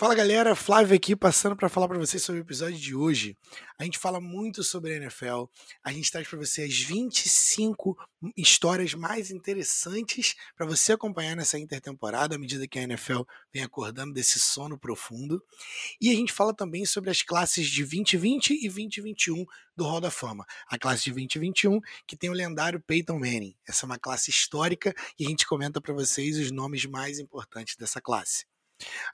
Fala galera, Flávio aqui passando para falar para vocês sobre o episódio de hoje. A gente fala muito sobre a NFL, a gente traz para você as 25 histórias mais interessantes para você acompanhar nessa intertemporada à medida que a NFL vem acordando desse sono profundo. E a gente fala também sobre as classes de 2020 e 2021 do Hall da Fama. A classe de 2021 que tem o lendário Peyton Manning. Essa é uma classe histórica e a gente comenta para vocês os nomes mais importantes dessa classe.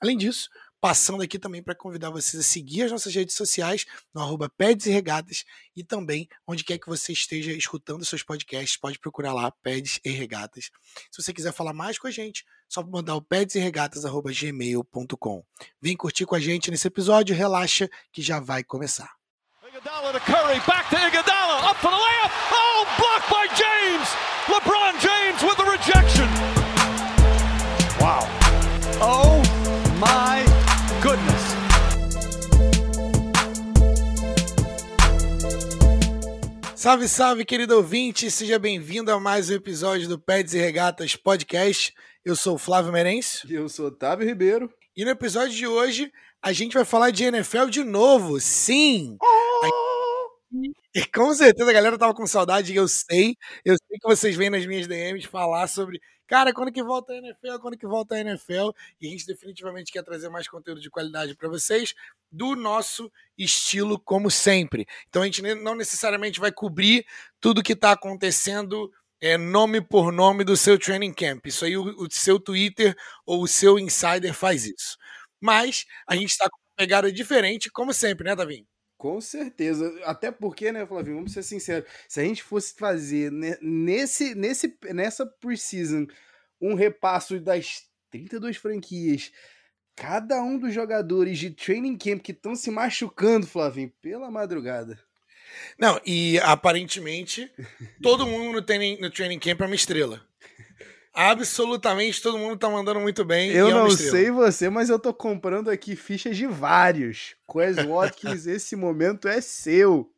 Além disso, Passando aqui também para convidar vocês a seguir as nossas redes sociais no arroba Peds e Regatas e também onde quer que você esteja escutando seus podcasts, pode procurar lá Peds e Regatas. Se você quiser falar mais com a gente, só mandar o pedsregatas.gmail.com. Vem curtir com a gente nesse episódio, relaxa que já vai começar. Iguodala to Curry, back to Iguodala, up for the layup. Oh, blocked by James. LeBron James with the rejection. Wow. Oh my Salve, salve, querido ouvinte, seja bem-vindo a mais um episódio do Peds e Regatas Podcast. Eu sou o Flávio Merencio. E eu sou Otávio Ribeiro. E no episódio de hoje a gente vai falar de NFL de novo. Sim! Oh! E com certeza a galera tava com saudade, eu sei. Eu sei que vocês vêm nas minhas DMs falar sobre Cara, quando que volta a NFL? Quando que volta a NFL? E a gente definitivamente quer trazer mais conteúdo de qualidade para vocês, do nosso estilo, como sempre. Então a gente não necessariamente vai cobrir tudo que está acontecendo é, nome por nome do seu training camp. Isso aí o, o seu Twitter ou o seu insider faz isso. Mas a gente está com uma pegada diferente, como sempre, né, Davi? Com certeza. Até porque, né, Flavinho, vamos ser sinceros, se a gente fosse fazer nesse, nesse, nessa preseason um repasso das 32 franquias, cada um dos jogadores de training camp que estão se machucando, Flavinho, pela madrugada. Não, e aparentemente todo mundo no training, no training camp é uma estrela. Absolutamente todo mundo tá mandando muito bem. Eu é não sei você, mas eu tô comprando aqui fichas de vários. Quest Watkins, esse momento é seu.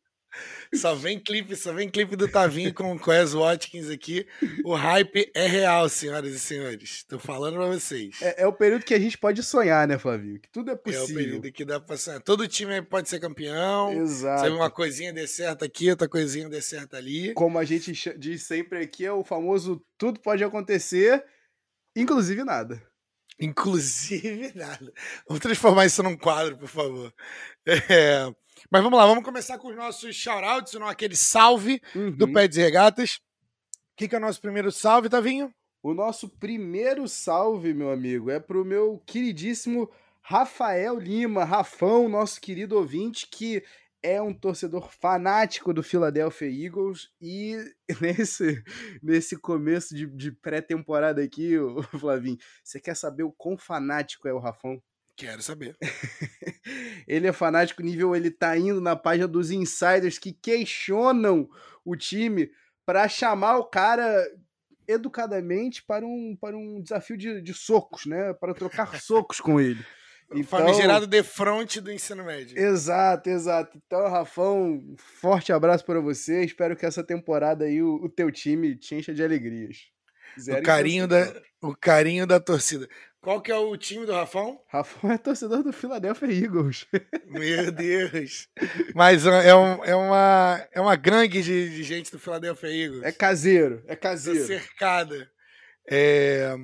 Só vem clipe, só vem clipe do Tavinho com o Quez Watkins aqui. O hype é real, senhoras e senhores. Tô falando pra vocês. É, é, o período que a gente pode sonhar, né, Flavio? Que tudo é possível. É o período que dá pra sonhar. Todo time pode ser campeão. Exato. Se uma coisinha der certo aqui, outra coisinha der certo ali. Como a gente diz sempre aqui, é o famoso tudo pode acontecer, inclusive nada. Inclusive nada. Vamos transformar isso num quadro, por favor. É... Mas vamos lá, vamos começar com os nossos shoutouts, não aquele salve uhum. do Pé de Regatas. O que, que é o nosso primeiro salve, Tavinho? O nosso primeiro salve, meu amigo, é pro meu queridíssimo Rafael Lima, Rafão, nosso querido ouvinte, que é um torcedor fanático do Philadelphia Eagles e nesse, nesse começo de, de pré-temporada aqui, Flavinho, você quer saber o quão fanático é o Rafão? Quero saber. ele é fanático nível, ele tá indo na página dos insiders que questionam o time para chamar o cara educadamente para um, para um desafio de, de socos, né? Para trocar socos com ele. Então, Famigerado de frente do ensino médio. Exato, exato. Então, Rafão, forte abraço para você. Espero que essa temporada aí o, o teu time te encha de alegrias. Zero o carinho, da, o carinho da torcida. Qual que é o time do Rafão? Rafão é torcedor do Philadelphia Eagles. Meu Deus. Mas é, um, é, uma, é uma gangue de, de, gente do Philadelphia Eagles. É caseiro, é caseiro. cercada. É,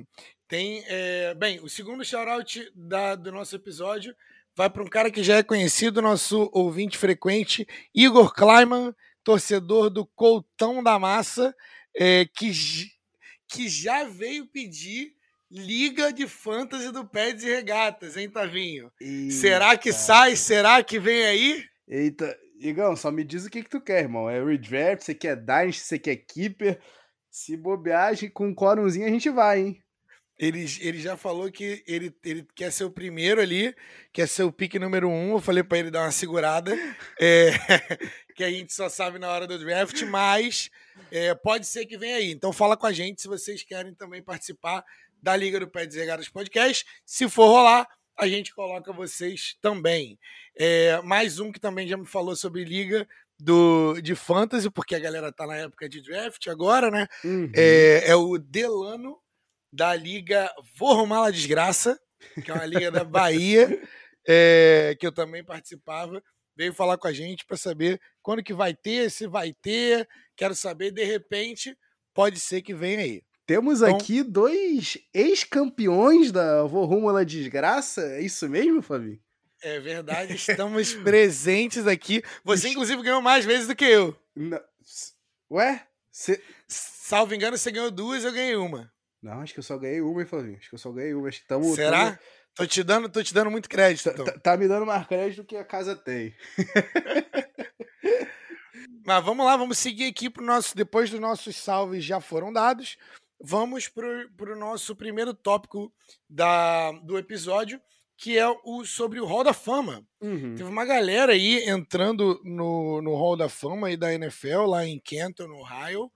tem, é, bem, o segundo shoutout da, do nosso episódio vai para um cara que já é conhecido, nosso ouvinte frequente, Igor Kleiman, torcedor do Coltão da Massa, é, que, que já veio pedir Liga de Fantasy do Pés e Regatas, hein, Tavinho? Eita. Será que sai? Será que vem aí? Eita, Igão, só me diz o que, que tu quer, irmão. É redraft, você quer Dynasty, você quer Keeper? Se bobeagem com um quórumzinho a gente vai, hein? Ele, ele já falou que ele, ele quer ser o primeiro ali, quer ser o pique número um. Eu falei para ele dar uma segurada, é, que a gente só sabe na hora do draft, mas é, pode ser que venha aí. Então fala com a gente se vocês querem também participar da Liga do Pé Desregados Podcast. Se for rolar, a gente coloca vocês também. É, mais um que também já me falou sobre Liga do, de Fantasy, porque a galera tá na época de draft agora, né? Uhum. É, é, o Delano da Liga Vou Arrumar a Desgraça. que é uma liga da Bahia, é, que eu também participava, veio falar com a gente para saber quando que vai ter, se vai ter. Quero saber, de repente, pode ser que venha aí. Temos então, aqui dois ex-campeões da Vou Rumo à Desgraça. É isso mesmo, Fabinho? É verdade, estamos presentes aqui. Você, inclusive, ganhou mais vezes do que eu. Não. Ué? Cê... Salvo engano, você ganhou duas, eu ganhei uma. Não, acho que eu só ganhei uma, hein, Flavinho? Acho que eu só ganhei uma. Acho que tamo, Será? Tamo... Tô te dando, tô te dando muito crédito. Então. Tá, tá, me dando mais crédito do que a casa tem. Mas vamos lá, vamos seguir aqui pro nosso. Depois dos nossos salves já foram dados, vamos pro, pro nosso primeiro tópico da, do episódio, que é o sobre o Hall da Fama. Uhum. Teve uma galera aí entrando no, no Hall da Fama aí da NFL, lá em Kenton, no Ohio,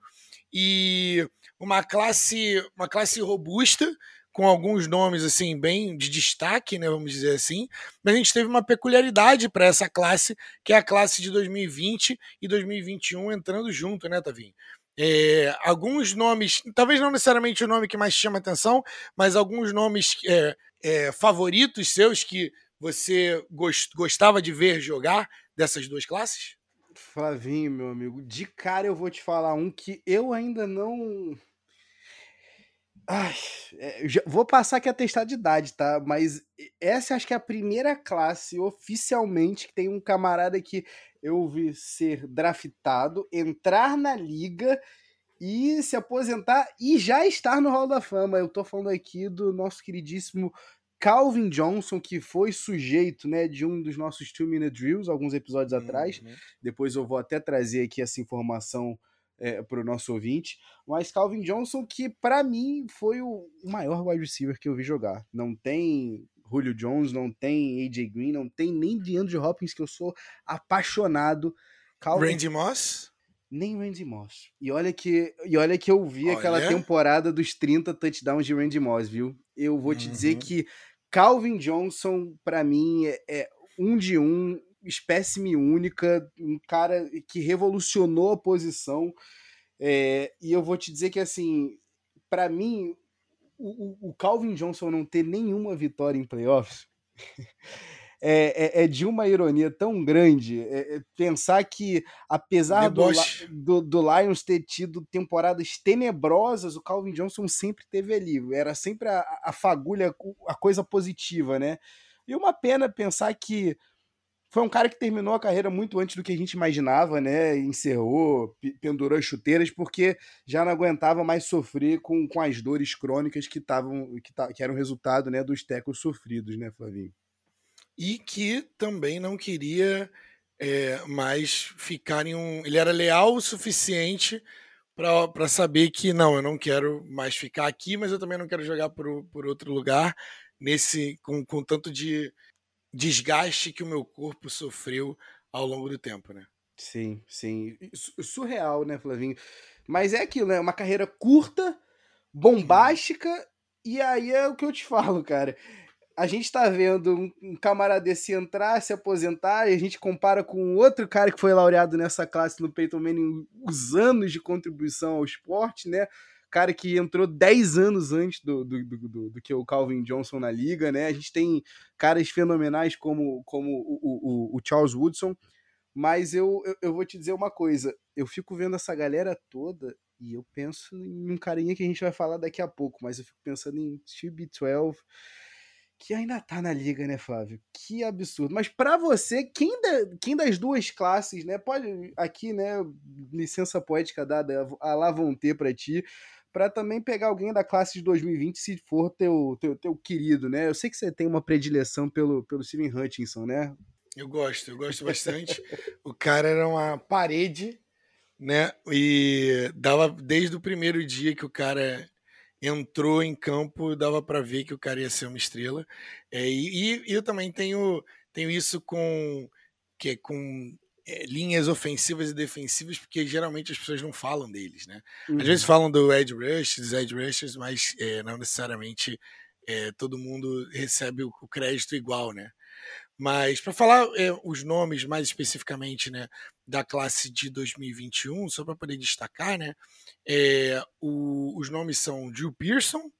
e uma classe, uma classe robusta, com alguns nomes assim bem de destaque, né, vamos dizer assim, mas a gente teve uma peculiaridade para essa classe, que é a classe de 2020 e 2021 entrando junto, né, Tavinho? É, alguns nomes, talvez não necessariamente o nome que mais chama atenção, mas alguns nomes é, é, favoritos seus que você gost, gostava de ver jogar dessas duas classes? Flavinho, meu amigo, de cara eu vou te falar um que eu ainda não. Ai, é, vou passar aqui a testar de idade, tá? Mas essa acho que é a primeira classe oficialmente que tem um camarada que eu vi ser draftado, entrar na liga e se aposentar e já estar no Hall da Fama. Eu tô falando aqui do nosso queridíssimo Calvin Johnson, que foi sujeito né, de um dos nossos Two Minute Drills alguns episódios uhum. atrás. Depois eu vou até trazer aqui essa informação é, para o nosso ouvinte. Mas Calvin Johnson, que para mim foi o maior wide receiver que eu vi jogar. Não tem Julio Jones, não tem AJ Green, não tem nem DeAndre Hopkins, que eu sou apaixonado. Calvin... Randy Moss? Nem Randy Moss. E olha que, e olha que eu vi olha. aquela temporada dos 30 touchdowns de Randy Moss, viu? Eu vou te uhum. dizer que Calvin Johnson, para mim, é, é, um de um, espécime única, um cara que revolucionou a posição. É, e eu vou te dizer que, assim, para mim, o, o, Calvin Johnson não ter nenhuma vitória em playoffs é, é, é, de uma ironia tão grande é, é pensar que, apesar do, do, do, Lions ter tido temporadas tenebrosas, o Calvin Johnson sempre teve ali. Era sempre a, a fagulha, a coisa positiva, né? E uma pena pensar que foi um cara que terminou a carreira muito antes do que a gente imaginava, né? Encerrou, pendurou as chuteiras, porque já não aguentava mais sofrer com, com as dores crônicas que, tavam, que, que eram resultado né, dos tecos sofridos, né, Flavinho? E que também não queria é, mais ficar em um. Ele era leal o suficiente para saber que não, eu não quero mais ficar aqui, mas eu também não quero jogar por, por outro lugar nesse com, com tanto de desgaste que o meu corpo sofreu ao longo do tempo, né? Sim, sim. Surreal, né, Flavinho? Mas é aquilo, né? Uma carreira curta, bombástica, e aí é o que eu te falo, cara a gente tá vendo um, um, camarada desse entrar, se aposentar, e a gente compara com outro cara que foi laureado nessa classe no Peyton Manning, os anos de contribuição ao esporte, né? Cara que entrou 10 anos antes do, do, do, do, do que o Calvin Johnson na liga, né? A gente tem caras fenomenais como, como o, o, o Charles Woodson, mas eu, eu, eu vou te dizer uma coisa, eu fico vendo essa galera toda e eu penso em um carinha que a gente vai falar daqui a pouco, mas eu fico pensando em TB12, que ainda tá na liga, né, Flávio? Que absurdo. Mas para você, quem, da, quem das duas classes, né? Pode aqui, né? Licença poética dada, a lá vão ter para ti, para também pegar alguém da classe de 2020, se for teu, teu, teu querido, né? Eu sei que você tem uma predileção pelo, pelo Steven Hutchinson, né? Eu gosto, eu gosto bastante. o cara era uma parede, né? E dava desde o primeiro dia que o cara entrou em campo, dava para ver que o cara ia ser uma estrela. É, e, e, eu também tenho, tenho isso com, que é com é, linhas ofensivas e defensivas, porque geralmente as pessoas não falam deles, né? Uhum. Às vezes uhum. falam do edge rush, dos edge rushers, mas é, não necessariamente todo mundo recebe o, o crédito igual, né? Mas para falar é, os nomes mais especificamente né, da classe de 2021, só para poder destacar, né, é, o, os nomes são Drew Pearson,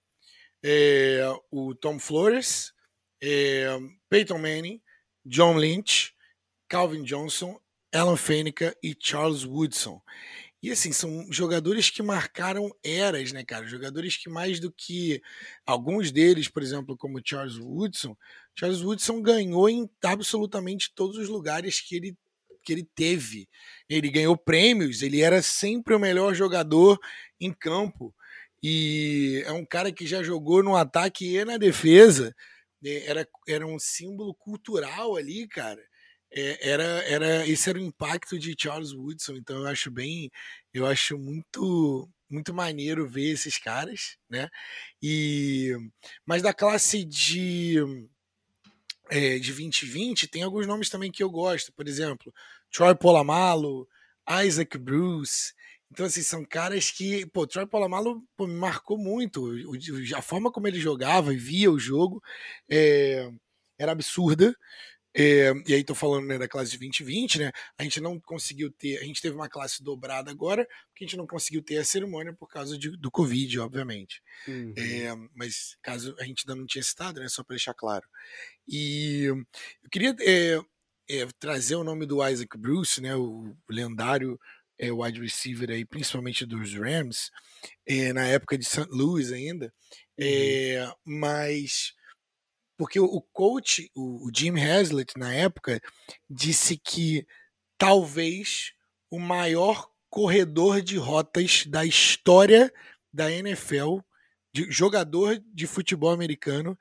é, o Tom Flores, Peyton Manning, John Lynch, Calvin Johnson, Alan Faneca e Charles Woodson. E assim, são jogadores que marcaram eras, né, cara? Jogadores que mais do que alguns deles, por exemplo, como Charles Woodson, Charles Woodson ganhou em absolutamente todos os lugares que ele que ele teve. Ele ganhou prêmios, ele era sempre o melhor jogador em campo. E é um cara que já jogou no ataque e na defesa. É, era, era um símbolo cultural ali, cara. É, era, era, esse era o impacto de Charles Woodson, então eu acho bem, eu acho muito, muito maneiro ver esses caras, né? E, mas da classe de, é, de 2020 tem alguns nomes também que eu gosto, por exemplo, Troy Polamalu, Isaac Bruce, então, assim, são caras que, pô, Troy Polamalu pô, me marcou muito. O, a forma como ele jogava e via o jogo é, era absurda. É, e aí tô falando né, da classe de 2020, né? A gente não conseguiu ter, a gente teve uma classe dobrada agora, porque a gente não conseguiu ter a cerimônia por causa de, do Covid, obviamente. Uhum. É, mas caso a gente ainda não tinha citado, né? Só para deixar claro. E eu queria é, trazer o nome do Isaac Bruce, né? O lendário é, wide receiver aí, principalmente dos Rams, na época de St. Louis ainda. É, mas porque o coach, o Jim Haslett, na época, disse que talvez o maior corredor de rotas da história da NFL, de jogador de futebol americano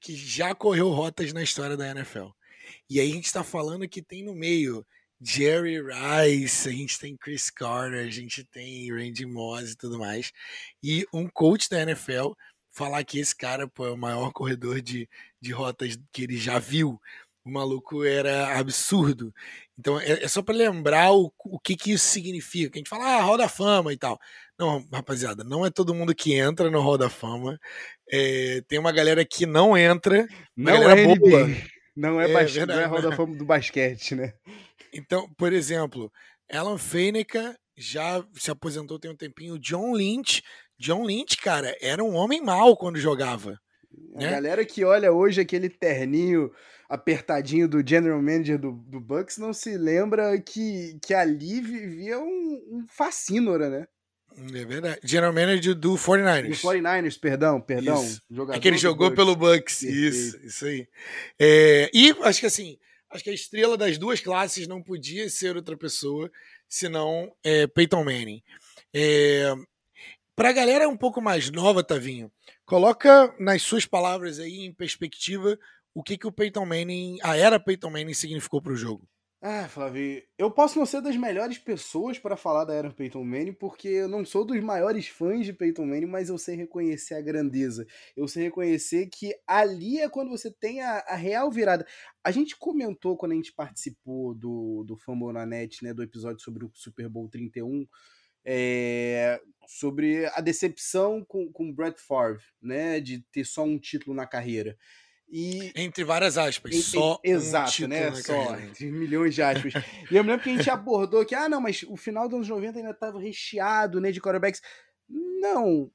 que já correu rotas na história da NFL. E aí a gente está falando que tem no meio Jerry Rice, a gente tem Chris Carter, a gente tem Randy Moss e tudo mais. E um coach da NFL falar que esse cara pô, é o maior corredor de, de rotas que ele já viu. O maluco era absurdo. Então é, é só para lembrar o, o que, que isso significa. A gente fala, ah, Roda Fama e tal. Não, rapaziada, não é todo mundo que entra no Roda Fama. É, tem uma galera que não entra. Não é boa. Não é, é não é Roda Fama do basquete, né? Então, por exemplo, Alan Faneca já se aposentou tem um tempinho. John Lynch. John Lynch, cara, era um homem mau quando jogava. A né? galera que olha hoje aquele terninho apertadinho do general manager do, do Bucks não se lembra que, que ali vivia um, um fascínora, né? É verdade. General manager do 49ers. Do 49ers, perdão, perdão. Jogador é que ele jogou Bucks. pelo Bucks. Isso, isso aí. É, e acho que assim, acho que a estrela das duas classes não podia ser outra pessoa senão é, Peyton Manning. É, Para a galera um pouco mais nova, Tavinho, coloca nas suas palavras aí em perspectiva o que, que o Peyton Manning, a era Peyton Manning significou para o jogo. Ah, Flávio, eu posso não ser das melhores pessoas para falar da era Peyton Manning, porque eu não sou dos maiores fãs de Peyton Manning, mas eu sei reconhecer a grandeza. Eu sei reconhecer que ali é quando você tem a, a real virada. A gente comentou quando a gente participou do, do Fumble na Net, né, do episódio sobre o Super Bowl 31, é, sobre a decepção com, com Brett Favre, né, de ter só um título na carreira. E, Entre várias aspas, só exato, um né? Só, milhões de aspas. e eu me lembro que a gente abordou que, ah, não, mas o final dos anos 90 ainda estava recheado né, de quarterbacks. Não.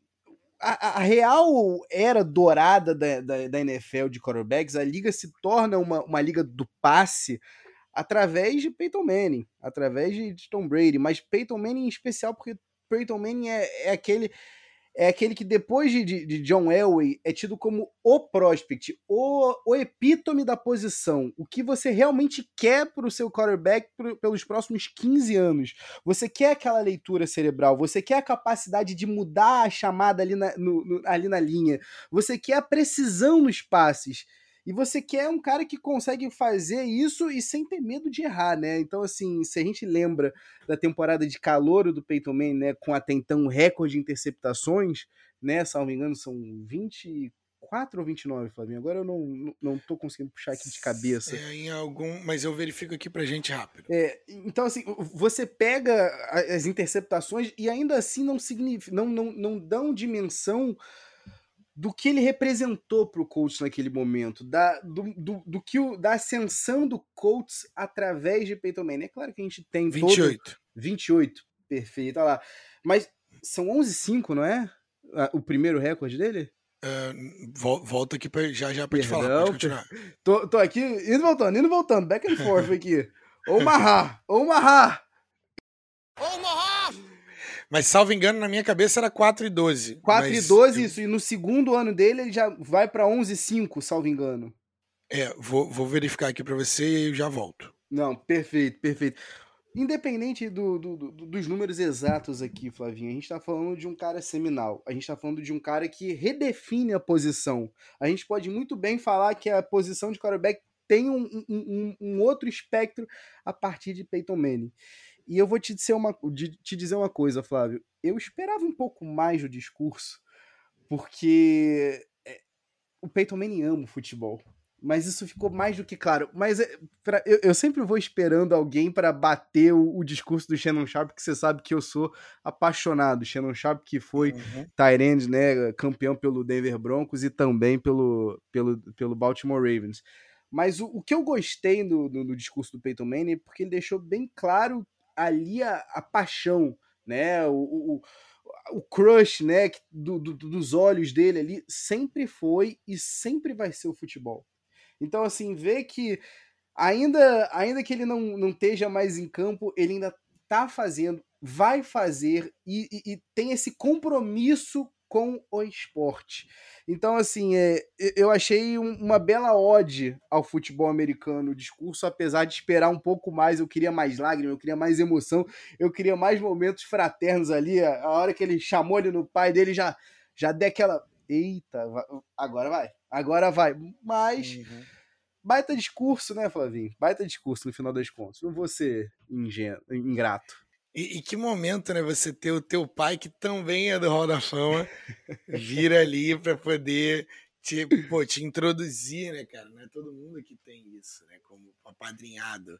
A, a, real era dourada da, da, da, NFL de quarterbacks, a liga se torna uma, uma liga do passe através de Peyton Manning, através de Tom Brady, mas Peyton Manning em especial porque Peyton Manning é, é aquele é aquele que depois de, de, John Elway é tido como o prospect, o, o epítome da posição, o que você realmente quer para o seu quarterback pro, pelos próximos 15 anos. Você quer aquela leitura cerebral, você quer a capacidade de mudar a chamada ali na, no, no, ali na linha, você quer a precisão nos passes. E você quer um cara que consegue fazer isso e sem ter medo de errar, né? Então, assim, se a gente lembra da temporada de calor do Peyton Manning, né, com até então um recorde de interceptações, né, se não me engano, são 24 ou 29, Flavinho. Agora eu não, não tô conseguindo puxar aqui de cabeça. É, em algum, mas eu verifico aqui pra gente rápido. É, então, assim, você pega as interceptações e ainda assim não significa, não, não, não dão dimensão do que ele representou para o Colts naquele momento, da, do, do, do, que o, da ascensão do Colts através de Peyton Manning. É claro que a gente tem 28. Todo, 28, perfeito, olha lá. Mas são 11-5, não é? O primeiro recorde dele? Uh, volta aqui pra, já já pra Perdão, te falar. Pode continuar. Tô, tô aqui indo e voltando, indo e voltando, back and forth aqui. Omaha! Omaha! Omaha! Mas, salvo engano, na minha cabeça era 4 e 12. 4 e 12, eu... isso. E no segundo ano dele, ele já vai pra 11 e 5, salvo engano. É, vou, vou verificar aqui pra você e aí eu já volto. Não, perfeito, perfeito. Independente do, do, do, dos números exatos aqui, Flavinho, a gente tá falando de um cara seminal. A gente tá falando de um cara que redefine a posição. A gente pode muito bem falar que a posição de quarterback tem um, um, um outro espectro a partir de Peyton Manning. E eu vou te dizer, uma, te dizer uma coisa, Flávio. Eu esperava um pouco mais do discurso, porque é, o Peyton Manning ama o futebol. Mas isso ficou mais do que claro. Mas é, pra, eu, eu, sempre vou esperando alguém para bater o, o, discurso do Shannon Sharp, que você sabe que eu sou apaixonado. Shannon Sharp, que foi uhum. Tyrande, né, campeão pelo Denver Broncos e também pelo, pelo, pelo Baltimore Ravens. Mas o, o que eu gostei no, discurso do Peyton Manning é porque ele deixou bem claro ali a, a paixão, né? O, o, o crush, né? Do, do, dos olhos dele ali sempre foi e sempre vai ser o futebol. Então, assim, ver que ainda, ainda que ele não, não esteja mais em campo, ele ainda tá fazendo, vai fazer e, e, e tem esse compromisso com o esporte. Então, assim, é, eu achei um, uma bela ode ao futebol americano o discurso, apesar de esperar um pouco mais. Eu queria mais lágrimas, eu queria mais emoção, eu queria mais momentos fraternos ali. A, hora que ele chamou ele no pai dele, já, já deu aquela. Eita, agora vai, agora vai. Mas. Uhum. Baita discurso, né, Flavinho? Baita discurso no final das contas. Não vou ser ingênuo, ingrato. E, e, que momento, né? Você ter o teu pai, que também é do Hall da Fama, vir ali para poder te, pô, te introduzir, né, cara? Não é todo mundo que tem isso, né? Como apadrinhado.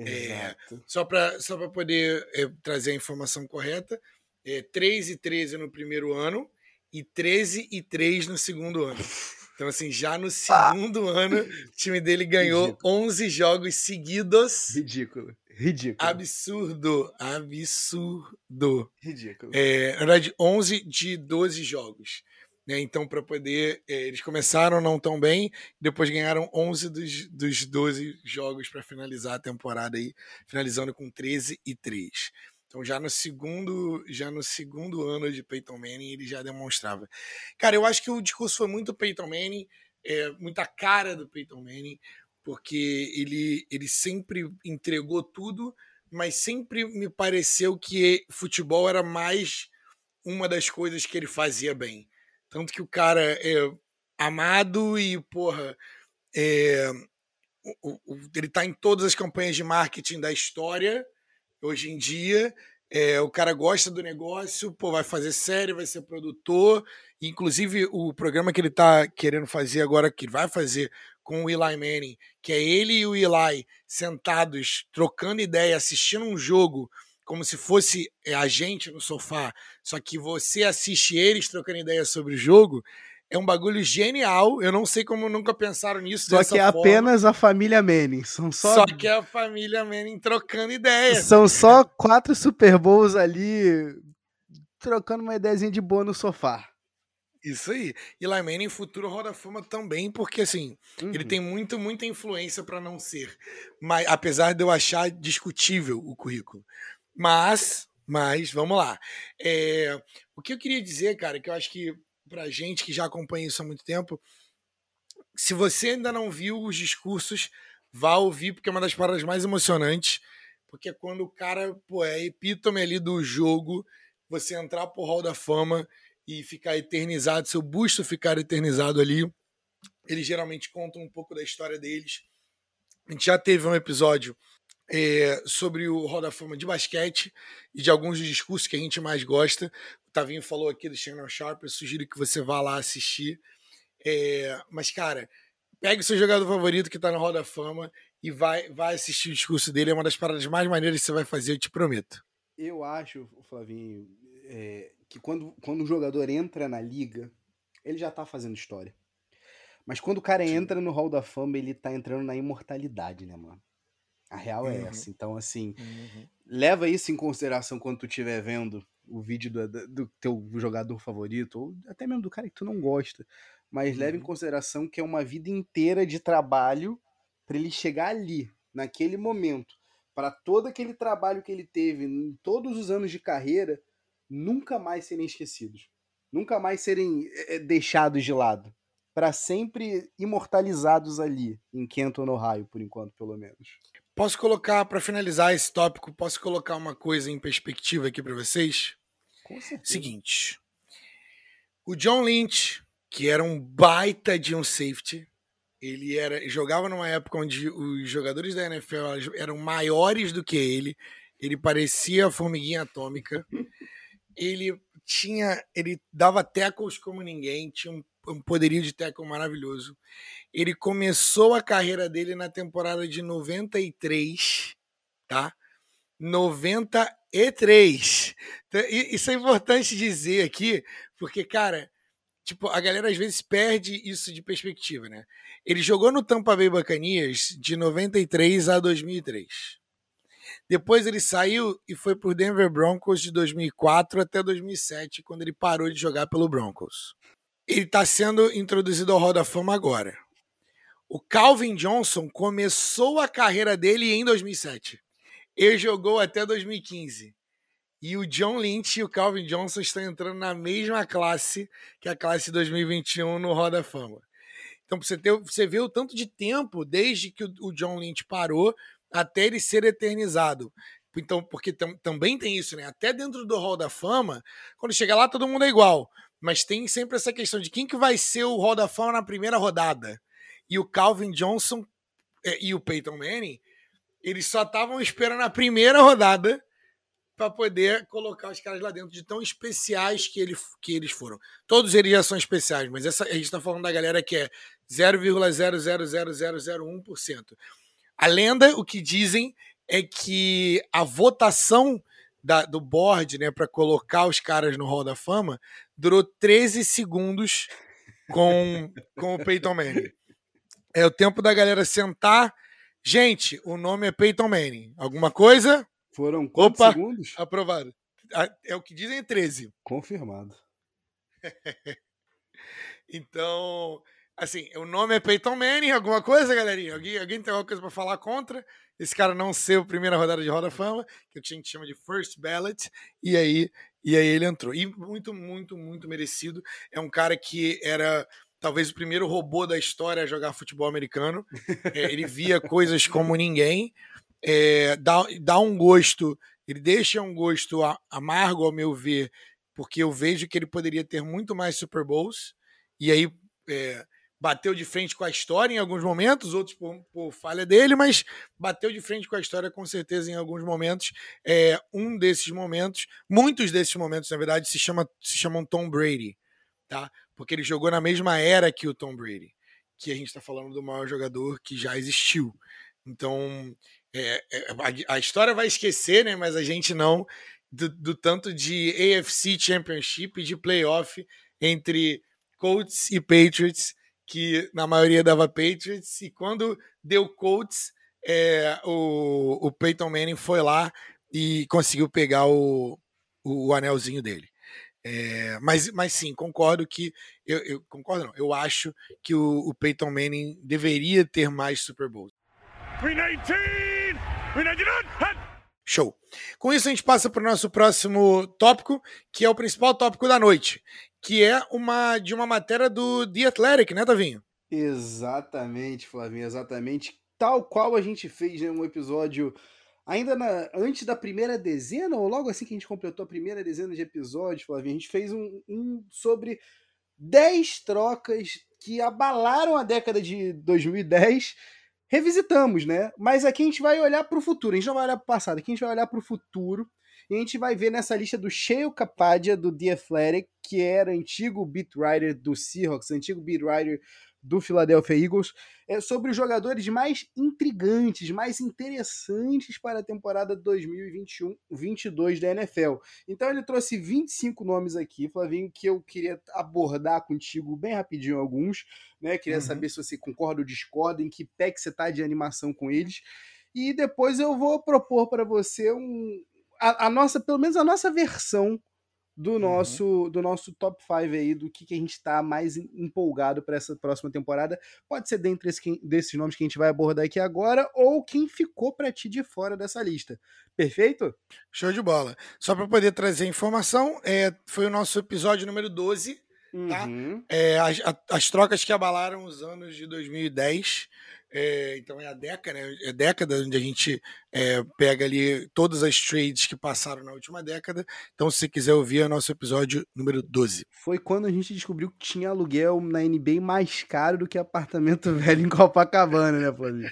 É, só para só poder é, trazer a informação correta, é, 3 e 13 no primeiro ano e 13 e 3 no segundo ano. Então, assim, já no segundo ah. ano, o time dele ganhou Ridículo. 11 jogos seguidos. Ridículo. Ridículo. Absurdo. Absurdo. Ridículo. É, na verdade, 11 de 12 jogos. Né? Então, para poder. É, eles começaram não tão bem, depois ganharam 11 dos, dos 12 jogos para finalizar a temporada aí, finalizando com 13 e 3. Então já no segundo, já no segundo ano de Peyton Manning ele já demonstrava. Cara, eu acho que o discurso foi muito Peyton Manning, é, muita cara do Peyton Manning porque ele, ele sempre entregou tudo, mas sempre me pareceu que futebol era mais uma das coisas que ele fazia bem. Tanto que o cara é amado e, porra, é, o, o, ele tá em todas as campanhas de marketing da história hoje em dia. É, o cara gosta do negócio, pô, vai fazer série, vai ser produtor. Inclusive, o programa que ele tá querendo fazer agora, que vai fazer com o Eli Manning, que é ele e o Eli sentados, trocando ideia, assistindo um jogo como se fosse é, a gente no sofá, só que você assiste eles trocando ideia sobre o jogo, é um bagulho genial. Eu não sei como nunca pensaram nisso. Só que é forma. apenas a família Manning. São só... só que é a família Manning trocando ideia. São só quatro Super Bowls ali trocando uma ideiazinha de boa no sofá. Isso aí. E em futuro roda fama também, porque assim, uhum. ele tem muito, muita influência para não ser. Mas, apesar de eu achar discutível o currículo. Mas, mas, vamos lá. É, o que eu queria dizer, cara, que eu acho que pra gente que já acompanha isso há muito tempo, se você ainda não viu os discursos, vá ouvir, porque é uma das paradas mais emocionantes. Porque é quando o cara, pô, é epítome ali do jogo, você entrar pro Hall da Fama e ficar eternizado, seu busto ficar eternizado ali. Eles geralmente contam um pouco da história deles. A gente já teve um episódio é, sobre o Roda Fama de basquete e de alguns dos discursos que a gente mais gosta. O Tavinho falou aqui do Shannon Sharp, eu sugiro que você vá lá assistir. É, mas, cara, pegue o seu jogador favorito que está no Roda Fama e vai, vai assistir o discurso dele. É uma das paradas mais maneiras que você vai fazer, eu te prometo. Eu acho, Flavinho, é, que quando, quando o jogador entra na liga, ele já tá fazendo história. Mas quando o cara Sim. entra no Hall da Fama, ele tá entrando na imortalidade, né, mano? A real é uhum. essa. Então, assim, uhum. leva isso em consideração quando tu estiver vendo o vídeo do, do, teu jogador favorito, ou até mesmo do cara que tu não gosta. Mas uhum. leva em uhum. consideração que é uma vida inteira de trabalho para ele chegar ali, naquele momento. Para todo aquele trabalho que ele teve em todos os anos de carreira, nunca mais serem esquecidos. Nunca mais serem é, deixados de lado. Para sempre imortalizados ali, em Kenton, Ohio, por enquanto, pelo menos. Posso colocar, para finalizar esse tópico, posso colocar uma coisa em perspectiva aqui para vocês? Com certeza. Seguinte. O John Lynch, que era um baita de um safety, ele era jogava numa época onde os jogadores da NFL eram maiores do que ele. Ele parecia a formiguinha atômica. ele tinha, ele dava tackles como ninguém, tinha um, um poderio de tackle maravilhoso. Ele começou a carreira dele na temporada de 93, tá? 93. Então, isso é importante dizer aqui, porque, cara, tipo, a galera às vezes perde isso de perspectiva, né? Ele jogou no Tampa Bay Buccaneers de 93 a 2003. Depois ele saiu e foi pro Denver Broncos de 2004 até 2007, quando ele parou de jogar pelo Broncos. Ele está sendo introduzido ao Hall da Fama agora. O Calvin Johnson começou a carreira dele em 2007. Ele jogou até 2015. E o John Lynch e o Calvin Johnson estão entrando na mesma classe que a classe 2021 no Roda Fama. Então você, ter, você vê o tanto de tempo desde que o John Lynch parou até ele ser eternizado. Então, porque tam, também tem isso, né? Até dentro do Hall da Fama, quando chega lá, todo mundo é igual. Mas tem sempre essa questão de quem que vai ser o Hall da Fama na primeira rodada e o Calvin Johnson é, e o Peyton Manning, eles só estavam esperando a primeira rodada para poder colocar os caras lá dentro de tão especiais que, ele, que eles foram. Todos eles já são especiais, mas essa, a gente está falando da galera que é 0,00001%. A lenda, o que dizem é que a votação da, do board né, para colocar os caras no Hall da Fama durou 13 segundos com, com o Peyton Manning. É o tempo da galera sentar. Gente, o nome é Peyton Manning. Alguma coisa? Foram quantos Opa, segundos? Aprovado. É o que dizem 13. Confirmado. então, assim, o nome é Peyton Manning. Alguma coisa, galerinha? Alguém, alguém tem alguma coisa para falar contra? Esse cara não ser a primeira rodada de Roda Fama, que a gente chama de First Ballot. E aí, e aí ele entrou. E muito, muito, muito merecido. É um cara que era talvez o primeiro robô da história a jogar futebol americano. É, ele via coisas como ninguém. É, dá, dá um gosto, ele deixa um gosto amargo, ao meu ver, porque eu vejo que ele poderia ter muito mais Super Bowls. E aí é, bateu de frente com a história em alguns momentos, outros por, por, falha dele, mas bateu de frente com a história com certeza em alguns momentos. É, um desses momentos, muitos desses momentos, na verdade, se, chama, se chamam Tom Brady. Tá? porque ele jogou na mesma era que o Tom Brady, que a gente está falando do maior jogador que já existiu. Então, é, é, a, a, história vai esquecer, né? Mas a gente não do, do, tanto de AFC Championship de playoff entre Colts e Patriots, que na maioria dava Patriots, e quando deu Colts, é, o, o Peyton Manning foi lá e conseguiu pegar o, o, o anelzinho dele. É, mas, mas sim, concordo que. Eu, eu, concordo, não. Eu acho que o, o Peyton Manning deveria ter mais Super Bowls. Show. Com isso, a gente passa para o nosso próximo tópico, que é o principal tópico da noite, que é uma de uma matéria do The Athletic, né, Tavinho? Exatamente, Flavinho, exatamente. Tal qual a gente fez né, um episódio ainda na, antes da primeira dezena, ou logo assim que a gente completou a primeira dezena de episódios, Flavinho, a gente fez um, um sobre 10 trocas que abalaram a década de 2010. Revisitamos, né? Mas aqui a gente vai olhar para o futuro, a gente não vai olhar para o passado, aqui a gente vai olhar para o futuro. E a gente vai ver nessa lista do Sheil Capadia, do The Athletic, que era antigo beat writer do Seahawks, antigo beat writer do Philadelphia Eagles, é sobre os jogadores mais intrigantes, mais interessantes para a temporada 2021-22 da NFL. Então ele trouxe 25 nomes aqui, Flavinho, que eu queria abordar contigo bem rapidinho alguns, né? Queria uhum. saber se você concorda ou discorda, em que pé que você está de animação com eles. E depois eu vou propor para você um, a, a nossa, pelo menos a nossa versão do uhum. nosso do nosso top 5 aí, do que, que a gente está mais empolgado para essa próxima temporada. Pode ser dentre esse, desses nomes que a gente vai abordar aqui agora, ou quem ficou para ti de fora dessa lista. Perfeito? Show de bola. Só para poder trazer informação, é, foi o nosso episódio número 12. Tá? Uhum. É, as, as trocas que abalaram os anos de 2010 é, então é a década, né? é a década onde a gente é, pega ali todas as trades que passaram na última década. Então, se você quiser ouvir, é nosso episódio número 12. Foi quando a gente descobriu que tinha aluguel na NBA mais caro do que apartamento velho em Copacabana, né, Flávio?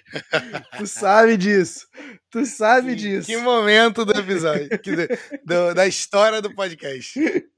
tu sabe disso. Tu sabe que, disso. Que momento do episódio, do, da história do podcast.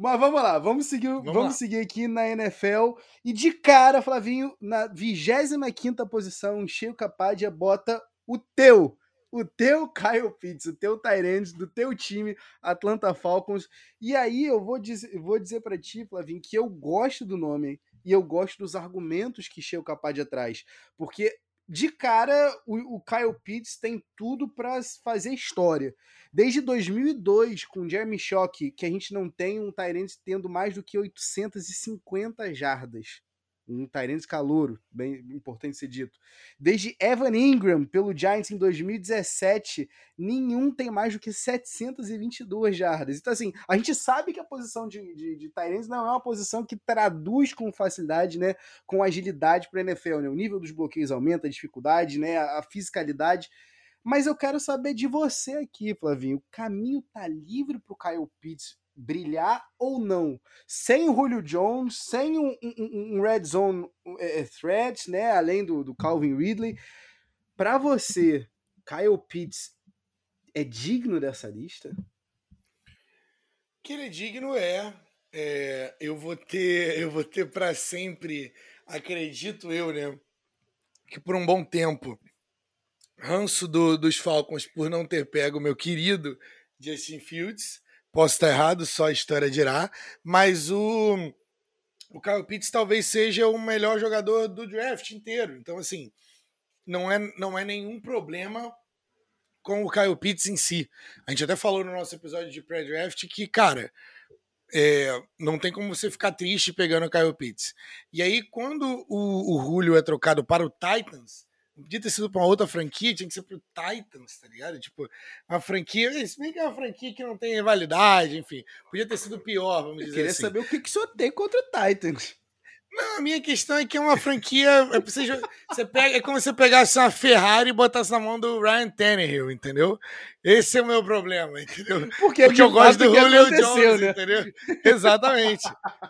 Mas vamos lá, vamos seguir, vamos, vamos seguir aqui na NFL. E de cara, Flavinho, na 25 posição, Cheio Capadia bota o teu, o teu Kyle Pitts, o teu Tyrande do teu time, Atlanta Falcons. E aí eu vou dizer, vou dizer para ti, Flavinho, que eu gosto do nome e eu gosto dos argumentos que Cheio Capadia traz, porque de cara, o, o Kyle Pitts tem tudo para fazer história. Desde 2002, com o Jeremy Shock, que a gente não tem um Tyrant tendo mais do que 850 jardas um Tyrande calouro, bem importante ser dito. Desde Evan Ingram, pelo Giants em 2017, nenhum tem mais do que 722 jardas. Então, assim, a gente sabe que a posição de, de, de não é uma posição que traduz com facilidade, né, com agilidade para a NFL. Né? O nível dos bloqueios aumenta, a dificuldade, né, a, a fiscalidade. Mas eu quero saber de você aqui, Flavinho. O caminho tá livre para o Kyle Pitts brilhar ou não. Sem o Julio Jones, sem um, um, um red zone é, é, threat, né? Além do, do Calvin Ridley. Para você, Kyle Pitts é digno dessa lista? Que ele é digno é. é eu vou ter, eu vou ter para sempre, acredito eu, né? Que por um bom tempo, ranço do, dos Falcons por não ter pego meu querido Justin Fields Posso estar errado, só a história dirá. Mas o, o Kyle Pitts talvez seja o melhor jogador do draft inteiro. Então, assim, não é, não é nenhum problema com o Kyle Pitts em si. A gente até falou no nosso episódio de pré-draft que, cara, é, não tem como você ficar triste pegando o Kyle Pitts. E aí, quando o, o Julio é trocado para o Titans, podia ter sido pra uma outra franquia, tinha que ser pro Titans, tá ligado? Tipo, uma franquia, se bem que é uma franquia que não tem rivalidade, enfim, podia ter sido pior, vamos dizer Eu queria assim. saber o que, que o senhor tem contra o Titans. Não, a minha questão é que é uma franquia. É, você, você pega, é como se você pegasse uma Ferrari e botasse na mão do Ryan Tannehill, entendeu? Esse é o meu problema, entendeu? Porque, Porque eu gosto do Julio Jones, né? entendeu? Exatamente.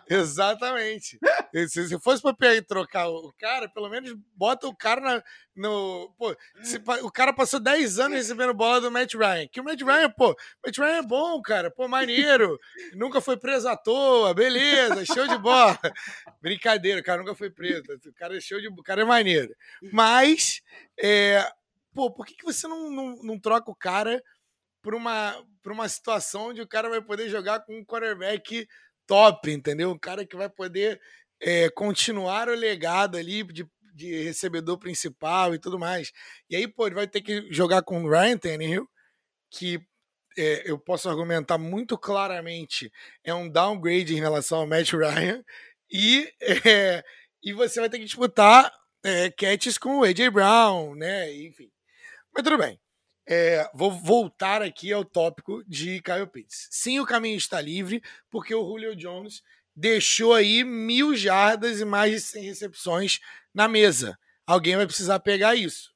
Exatamente. Se, se fosse pra pegar e trocar o cara, pelo menos bota o cara na, no. Pô, se, o cara passou 10 anos recebendo bola do Matt Ryan. Que o Matt Ryan, pô, Matt Ryan é bom, cara. Pô, maneiro. Nunca foi preso à toa, beleza, show de bola. Brincadeira, o cara nunca foi preso. O cara é show de O cara é maneiro. Mas, é, pô, por que, que você não, não, não troca o cara por uma, por uma situação onde o cara vai poder jogar com um quarterback top, entendeu? Um cara que vai poder é, continuar o legado ali de, de recebedor principal e tudo mais. E aí, pô, ele vai ter que jogar com o Ryan Tannehill, que é, eu posso argumentar muito claramente é um downgrade em relação ao Matt Ryan, e, é, e você vai ter que disputar é, catches com o A.J. Brown, né? Enfim. Mas tudo bem. É, vou voltar aqui ao tópico de Kyle Pitts. Sim, o caminho está livre, porque o Julio Jones deixou aí mil jardas e mais de 100 recepções na mesa. Alguém vai precisar pegar isso.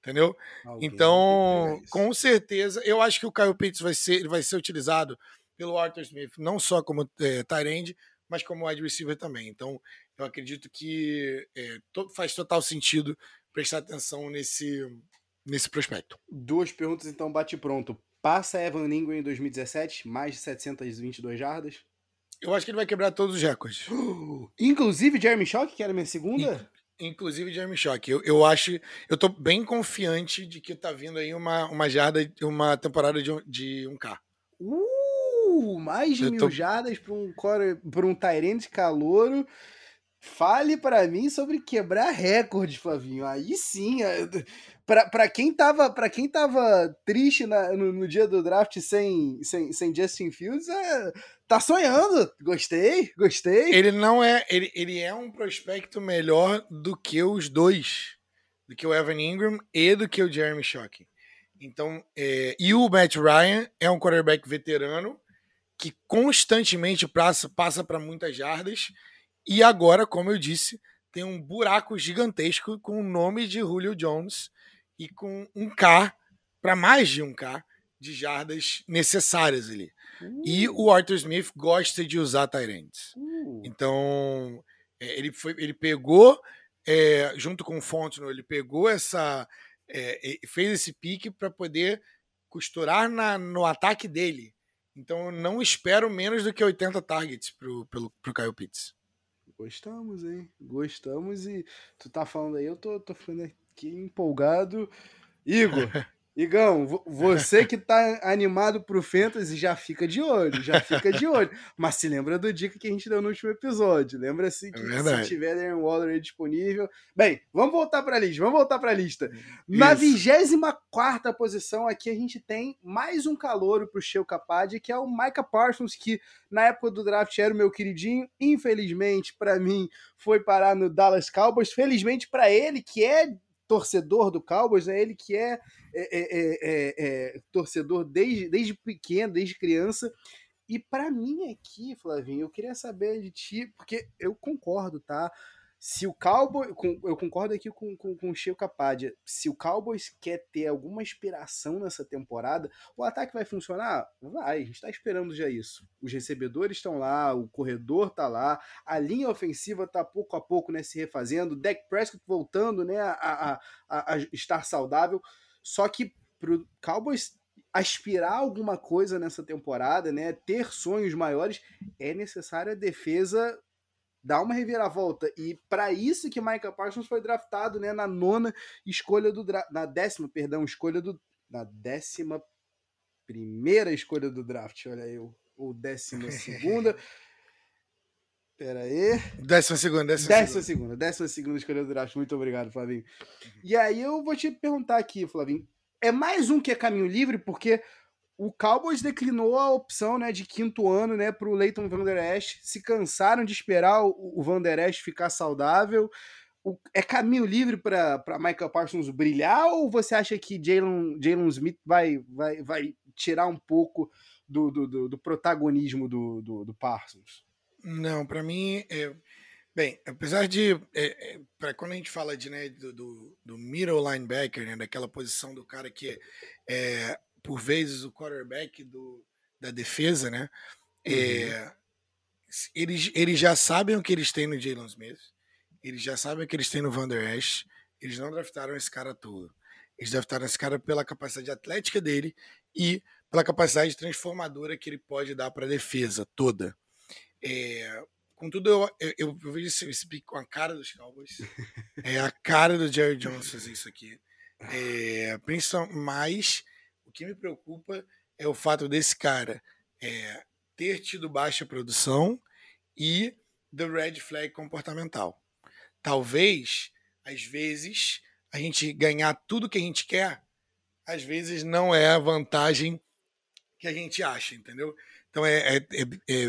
Entendeu? Alguém então, com certeza, eu acho que o Kyle Pitts vai ser, vai ser utilizado pelo Arthur Smith, não só como é, Tyrande, mas como wide receiver também. Então, eu acredito que é, to, faz total sentido prestar atenção nesse, nesse prospecto. Duas perguntas, então, bate pronto. Passa Evan Ingram em 2017, mais de 722 jardas? Eu acho que ele vai quebrar todos os recordes. inclusive Jeremy Shock, que era minha segunda? Inclusive Jeremy Shock. Eu, eu acho. Eu tô bem confiante de que tá vindo aí uma, uma jarda, uma temporada de, de 1K. Uh, mais de eu mil tô... jardas para um, pra um Tyrande calouro. Fale para mim sobre quebrar recorde, Flavinho. Aí sim, para quem tava para quem tava triste na, no, no, dia do draft sem, sem, sem Justin Fields, é, tá sonhando. Gostei, gostei. Ele não é, ele, ele é um prospecto melhor do que os dois, do que o Evan Ingram e do que o Jeremy Shockey. Então, é, e o Matt Ryan é um quarterback veterano que constantemente passa passa para muitas jardas e agora, como eu disse, tem um buraco gigantesco com o nome de Julio Jones e com um K para mais de um K de jardas necessárias ali. Uh. E o Arthur Smith gosta de usar Tyrants. Uh. Então, é, ele, foi, ele pegou, é, junto com o Fontenot, ele pegou essa. É, fez esse pique para poder costurar na, no ataque dele. Então, eu não espero menos do que 80 targets pro, pelo, pro Kyle Pitts. Gostamos, hein? Gostamos e tu tá falando aí, eu tô, tô ficando aqui empolgado. Igor, Igão, você que tá animado pro Fantasy já fica de olho, já fica de olho. Mas se lembra do dica que a gente deu no último episódio. Lembra-se que é se tiver Darren Waller aí disponível. Bem, vamos voltar pra lista, vamos voltar pra lista. Na 24 posição aqui a gente tem mais um calouro pro Sheu Capad, que é o Micah Parsons, que na época do draft era o meu queridinho. Infelizmente, para mim, foi parar no Dallas Cowboys. Felizmente para ele, que é torcedor do Cowboys, né? ele que é, é, é, é, torcedor desde, desde pequeno, desde criança. E para mim aqui, Flavinho, eu queria saber de ti, porque eu concordo, tá? Se o Cowboys. Eu concordo aqui com, com, com o Chico Capadia. Se o Cowboys quer ter alguma inspiração nessa temporada, o ataque vai funcionar? Vai, a gente está esperando já isso. Os recebedores estão lá, o corredor está lá, a linha ofensiva está pouco a pouco né, se refazendo, Dak Prescott voltando né, a, a, a, a estar saudável. Só que para o Cowboys aspirar alguma coisa nessa temporada, né, ter sonhos maiores, é necessária a defesa dá uma reviravolta. E para isso que Michael Parsons foi draftado, né, na nona escolha do draft, na décima, perdão, escolha do na décima primeira escolha do draft, olha aí, ou décima segunda. Pera aí. Décima segunda, décima, décima segunda. segunda. Décima segunda escolha do draft. Muito obrigado, Flavinho. E aí eu vou te perguntar aqui, Flavinho. É mais um que é caminho livre, porque o Cowboys declinou a opção né, de quinto ano né, para o Leighton Van Der Esch. Se cansaram de esperar o, Van Der Esch ficar saudável. O, é caminho livre para Michael Parsons brilhar ou você acha que Jalen Smith vai, vai, vai tirar um pouco do, do, do, do protagonismo do, do, do, Parsons? Não, para mim, é, bem, apesar de é, é, para quando a gente fala de né, do, do, do middle linebacker, né, daquela posição do cara que é, por vezes, o quarterback do, da defesa, né? Uhum. É, eles, eles já sabem o que eles têm no Jalen Smith, eles já sabem o que eles têm no Van Der Esch, eles não draftaram esse cara todo. Eles draftaram esse cara pela capacidade atlética dele e pela capacidade transformadora que ele pode dar para a defesa toda. É, contudo, eu, eu, eu, vejo esse, esse pique com a cara dos Cowboys. É a cara do Jerry Jones fazer isso aqui. É, principalmente mais o que me preocupa é o fato desse cara é, ter tido baixa produção e the red flag comportamental. Talvez, às vezes, a gente ganhar tudo que a gente quer, às vezes não é a vantagem que a gente acha, entendeu? Então é, é, é,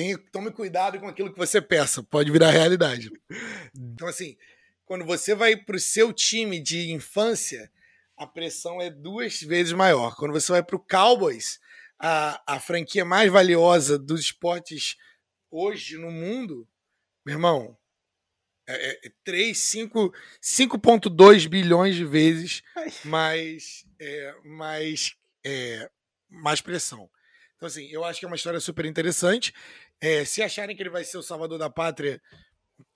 é tome cuidado com aquilo que você peça, pode virar realidade. Então, assim, quando você vai para o seu time de infância, a pressão é duas vezes maior. Quando você vai para o Cowboys, a, a franquia mais valiosa dos esportes hoje no mundo, meu irmão, é, é 3, 5, 5,2 bilhões de vezes mais, é, mais, é, mais pressão. Então, assim, eu acho que é uma história super interessante. É, se acharem que ele vai ser o salvador da pátria,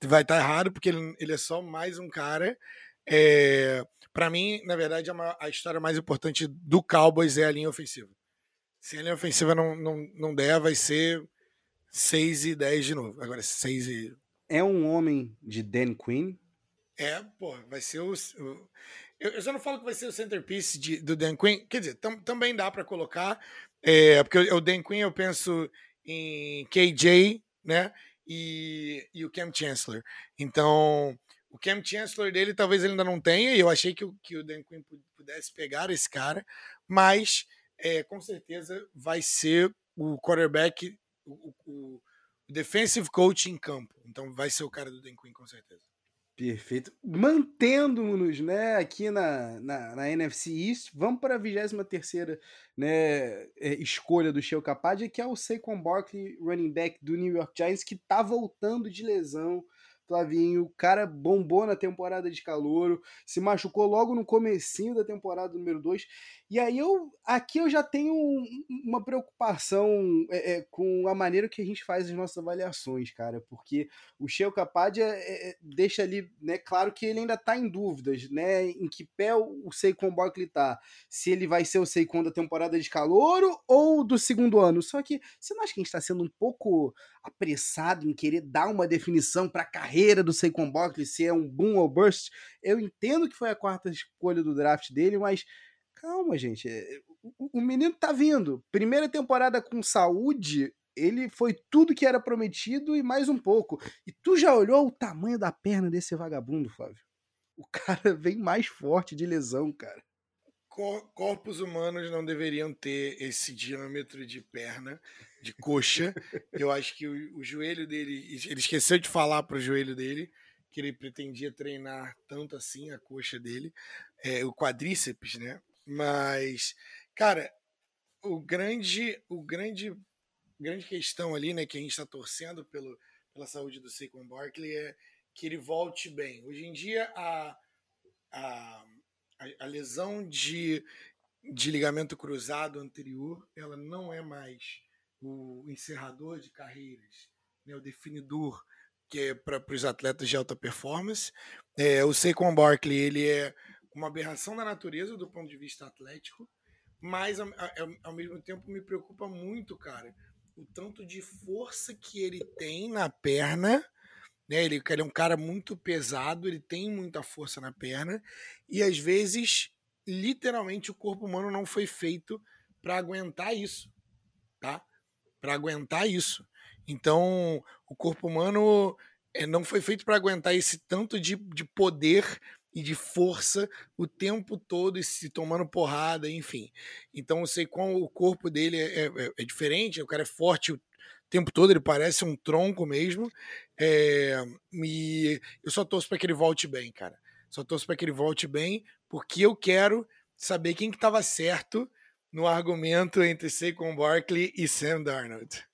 vai estar errado, porque ele, ele é só mais um cara. É, para mim, na verdade, a, a, história mais importante do Cowboys é a linha ofensiva. Se a linha ofensiva não, não, não der, vai ser 6 e 10 de novo. Agora, 6 e. É um homem de Dan Quinn? É, pô, vai ser o. o eu, eu só não falo que vai ser o centerpiece de, do Dan Quinn. Quer dizer, tam, também dá para colocar. É, porque o Dan Quinn eu penso em KJ, né? e, e o Cam Chancellor. Então, o Cam Chancellor dele talvez ele ainda não tenha, e eu achei que, o, que o Dan Quinn pudesse pegar esse cara, mas é, com certeza vai ser o quarterback, o, o, o defensive coach em campo. Então vai ser o cara do Dan Quinn, com certeza. Perfeito. Mantendo-nos né, aqui na, na, na, NFC East, vamos para a 23 né, é, escolha do Sheo Kapadia, que é o Saquon Barkley, running back do New York Giants, que está voltando de lesão Flavinho, cara bombou na temporada de calouro, se machucou logo no comecinho da temporada número 2. E aí eu aqui eu já tenho uma preocupação é, é, com a maneira que a gente faz as nossas avaliações, cara, porque o Sheo Kapadia é, é, deixa ali, né, claro que ele ainda tá em dúvidas, né, em que pé o Seikon Barkley tá, se ele vai ser o Seikon da temporada de calouro ou do segundo ano. Só que você não acha que a gente está sendo um pouco apressado em querer dar uma definição para a carreira do Saquon Barkley, se é um boom ou burst. Eu entendo que foi a quarta escolha do draft dele, mas calma, gente. É, o menino tá vindo. Primeira temporada com saúde, ele foi tudo que era prometido e mais um pouco. E tu já olhou o tamanho da perna desse vagabundo, Flávio? O cara vem mais forte de lesão, cara corpos humanos não deveriam ter esse diâmetro de perna, de coxa. Eu acho que o, o joelho dele, ele esqueceu de falar para o joelho dele que ele pretendia treinar tanto assim a coxa dele, é, o quadríceps, né? Mas, cara, o grande, o grande, grande questão ali, né, que a gente está torcendo pelo, pela saúde do Saquon Barkley é que ele volte bem. Hoje em dia a, a a, lesão de, de ligamento cruzado anterior, ela não é mais o encerrador de carreiras, né, o definidor que é para os atletas de alta performance. É, o Saquon Barkley ele é uma aberração da natureza do ponto de vista atlético, mas ao, ao, ao mesmo tempo me preocupa muito, cara, o tanto de força que ele tem na perna né? Ele, ele é um cara muito pesado, ele tem muita força na perna e às vezes, literalmente, o corpo humano não foi feito para aguentar isso, tá? Para aguentar isso. Então, o corpo humano é, não foi feito para aguentar esse tanto de, de poder e de força o tempo todo, e se tomando porrada, enfim. Então, eu sei como o corpo dele é, é, é diferente, o cara é forte o tempo todo, ele parece um tronco mesmo. É, e eu só torço para que ele volte bem, cara. Só torço para que ele volte bem, porque eu quero saber quem que estava certo no argumento entre Saquon Barkley e Sam Darnold.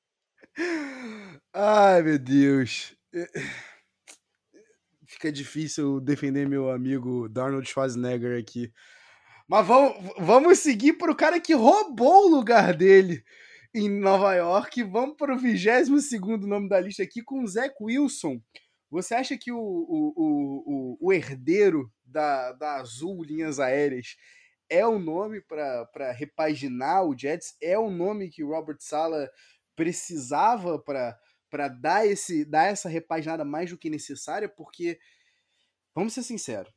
Ai, meu Deus. Fica difícil defender meu amigo Darnold Schwarzenegger aqui. Mas vamos, vamos seguir o cara que roubou o lugar dele em Nova York. Vamos para o 22 nome da lista aqui com o Zach Wilson. Você acha que o, o, o, o, herdeiro da, da Azul Linhas Aéreas é o nome para repaginar o Jets? É o nome que o Robert Sala precisava para dar, esse, dar essa repaginada mais do que necessária? Porque, vamos ser sinceros,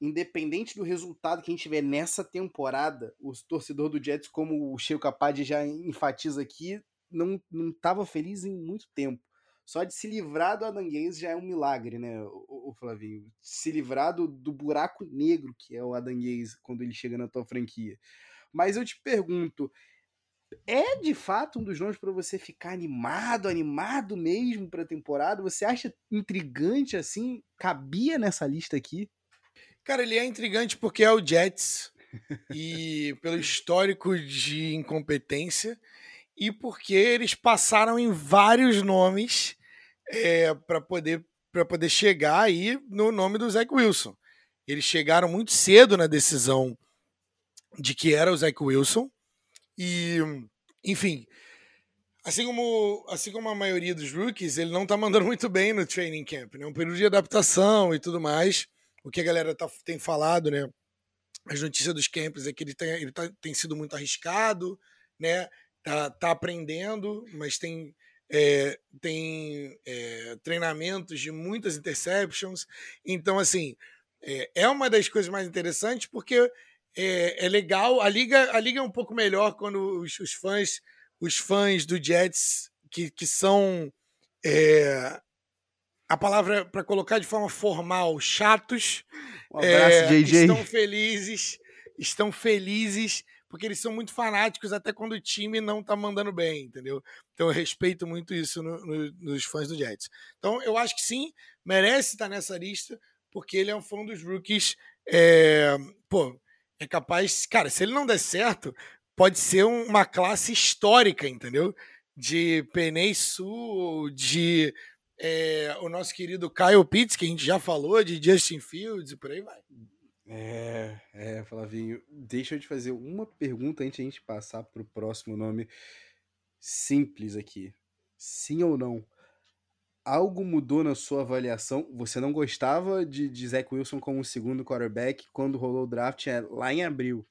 independente do resultado que a gente tiver nessa temporada, o torcedor do Jets, como o Cheio Capaz já enfatiza aqui, não estava feliz em muito tempo. Só de se livrar do Adanguês já é um milagre, né, o, o Flavinho? Se livrar do, do, buraco negro que é o Adanguês quando ele chega na tua franquia. Mas eu te pergunto, é de fato um dos nomes para você ficar animado, animado mesmo para a temporada? Você acha intrigante assim? Cabia nessa lista aqui? Cara, ele é intrigante porque é o Jets e pelo histórico de incompetência e porque eles passaram em vários nomes é, para poder para poder chegar aí no nome do Zach Wilson. Eles chegaram muito cedo na decisão de que era o Zach Wilson e, enfim, assim como assim como a maioria dos rookies, ele não está mandando muito bem no training camp, né? Um período de adaptação e tudo mais o que a galera tá, tem falado, né? As notícias dos campos é que ele, tem, ele tá, tem sido muito arriscado, né? Tá, tá aprendendo, mas tem, é, tem é, treinamentos de muitas interceptions. Então, assim, é, é, uma das coisas mais interessantes porque é, é, legal. A liga, a liga é um pouco melhor quando os, os fãs, os fãs do Jets que, que são É, a palavra para colocar de forma formal, chatos. Um abraço, é, JJ. Estão felizes, estão felizes porque eles são muito fanáticos até quando o time não tá mandando bem, entendeu? Então eu respeito muito isso no, no, nos fãs do Jets. Então eu acho que sim, merece estar nessa lista, porque ele é um fã dos rookies. É, pô, é capaz. Cara, se ele não der certo, pode ser uma classe histórica, entendeu? De Penei Sul, de é, o nosso querido Kyle Pitts, que a gente já falou, de Justin Fields e por aí vai. É, é, Flavinho, deixa eu te fazer uma pergunta antes de a gente passar para o próximo nome simples aqui. Sim ou não? Algo mudou na sua avaliação? Você não gostava de, de Zach Wilson como segundo quarterback quando rolou o draft é, lá em abril.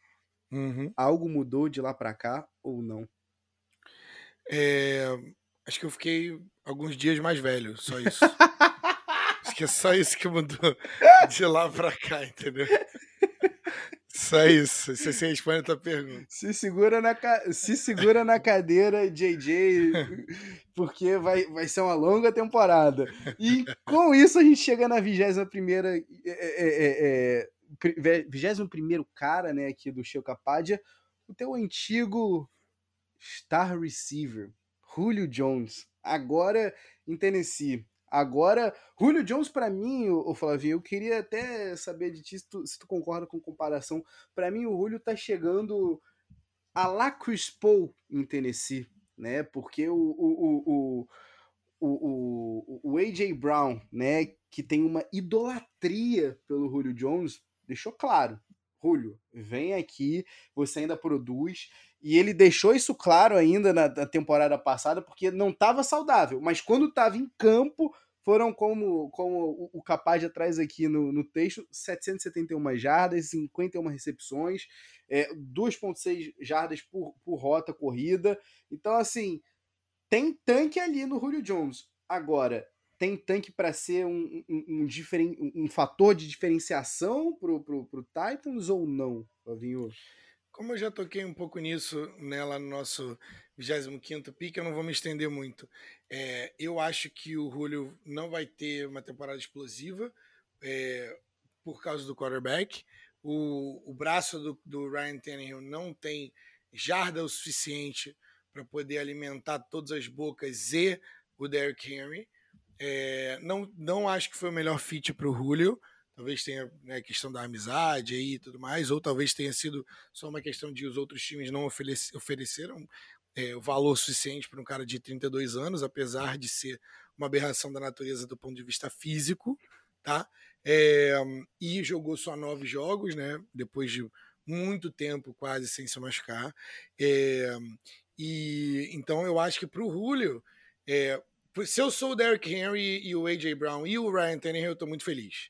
Uhum. Algo mudou de lá para cá ou não? É, acho que eu fiquei alguns dias mais velho, só isso. acho que é só isso que mudou de lá pra cá, entendeu? Só isso. Se você responde a tua pergunta. Se segura na, ca... Se segura na cadeira, JJ, porque vai, vai ser uma longa temporada. E com isso a gente chega na 21 primeira. É, é, é, 21 cara, né, aqui do Show Capadia, o teu antigo star receiver, Julio Jones, agora em Tennessee. Agora, Julio Jones, para mim, o Flavinho, eu queria até saber de ti se tu, se tu concorda com comparação. Para mim, o Julio tá chegando a la Chris Paul em Tennessee, né? Porque o, o, o, o, o, o AJ Brown, né, que tem uma idolatria pelo Julio Jones, deixou claro. Julio, vem aqui, você ainda produz. E ele deixou isso claro ainda na, na temporada passada, porque não estava saudável. Mas quando estava em campo, foram como, como o, capaz de atrás aqui no, no texto, 771 jardas, 51 recepções, é, 2.6 jardas por, por rota corrida. Então, assim, tem tanque ali no Julio Jones. Agora, tem tanque para ser um, um, um, diferen, um, fator de diferenciação pro, pro, pro Titans ou não, Flavinho? Como eu já toquei um pouco nisso né, lá no nosso 25 pick, eu não vou me estender muito. É, eu acho que o Julio não vai ter uma temporada explosiva é, por causa do quarterback. O, o braço do, do Ryan Tannehill não tem jarda o suficiente para poder alimentar todas as bocas e o Derrick Henry. É, não, não acho que foi o melhor fit para o Julio. Talvez tenha né, questão da amizade aí e tudo mais, ou talvez tenha sido só uma questão de os outros times não oferecer, ofereceram é, o valor suficiente para um cara de 32 anos, apesar de ser uma aberração da natureza do ponto de vista físico, tá? É, e jogou só nove jogos, né? Depois de muito tempo quase sem se machucar. É, e então eu acho que para o Julio, é, se eu sou o Derrick Henry e o AJ Brown e o Ryan Tannehill, eu estou muito feliz.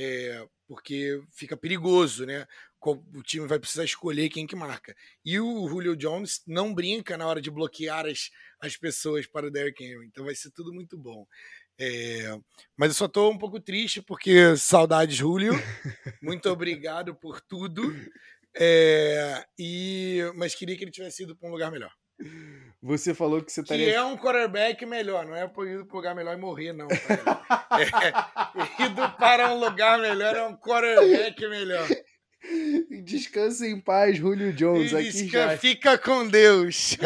É, porque fica perigoso, né? O time vai precisar escolher quem que marca. E o Julio Jones não brinca na hora de bloquear as, as pessoas para o Derrick Henry. Então vai ser tudo muito bom. É, mas eu só estou um pouco triste porque saudades, Julio. Muito obrigado por tudo. É, e mas queria que ele tivesse ido para um lugar melhor. Você falou que você estaria. Que é um quarterback melhor, não é ir para um lugar melhor e morrer, não. é, ido para um lugar melhor é um quarterback melhor. Descansa em paz, Julio Jones. aqui. Fica com Deus.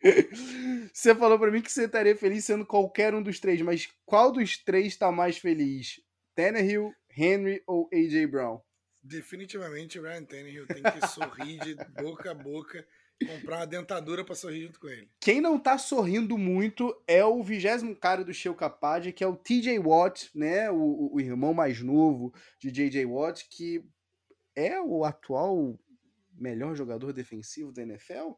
você falou para mim que você estaria feliz sendo qualquer um dos três, mas qual dos três está mais feliz? Tannehill, Henry ou AJ Brown? Definitivamente o Ryan Tannehill tem que sorrir de boca a boca comprar uma dentadura para sorrir junto com ele. Quem não tá sorrindo muito é o vigésimo cara do Show Capad, que é o TJ Watt, né? O, o, irmão mais novo de JJ Watt, que é o atual melhor jogador defensivo da NFL.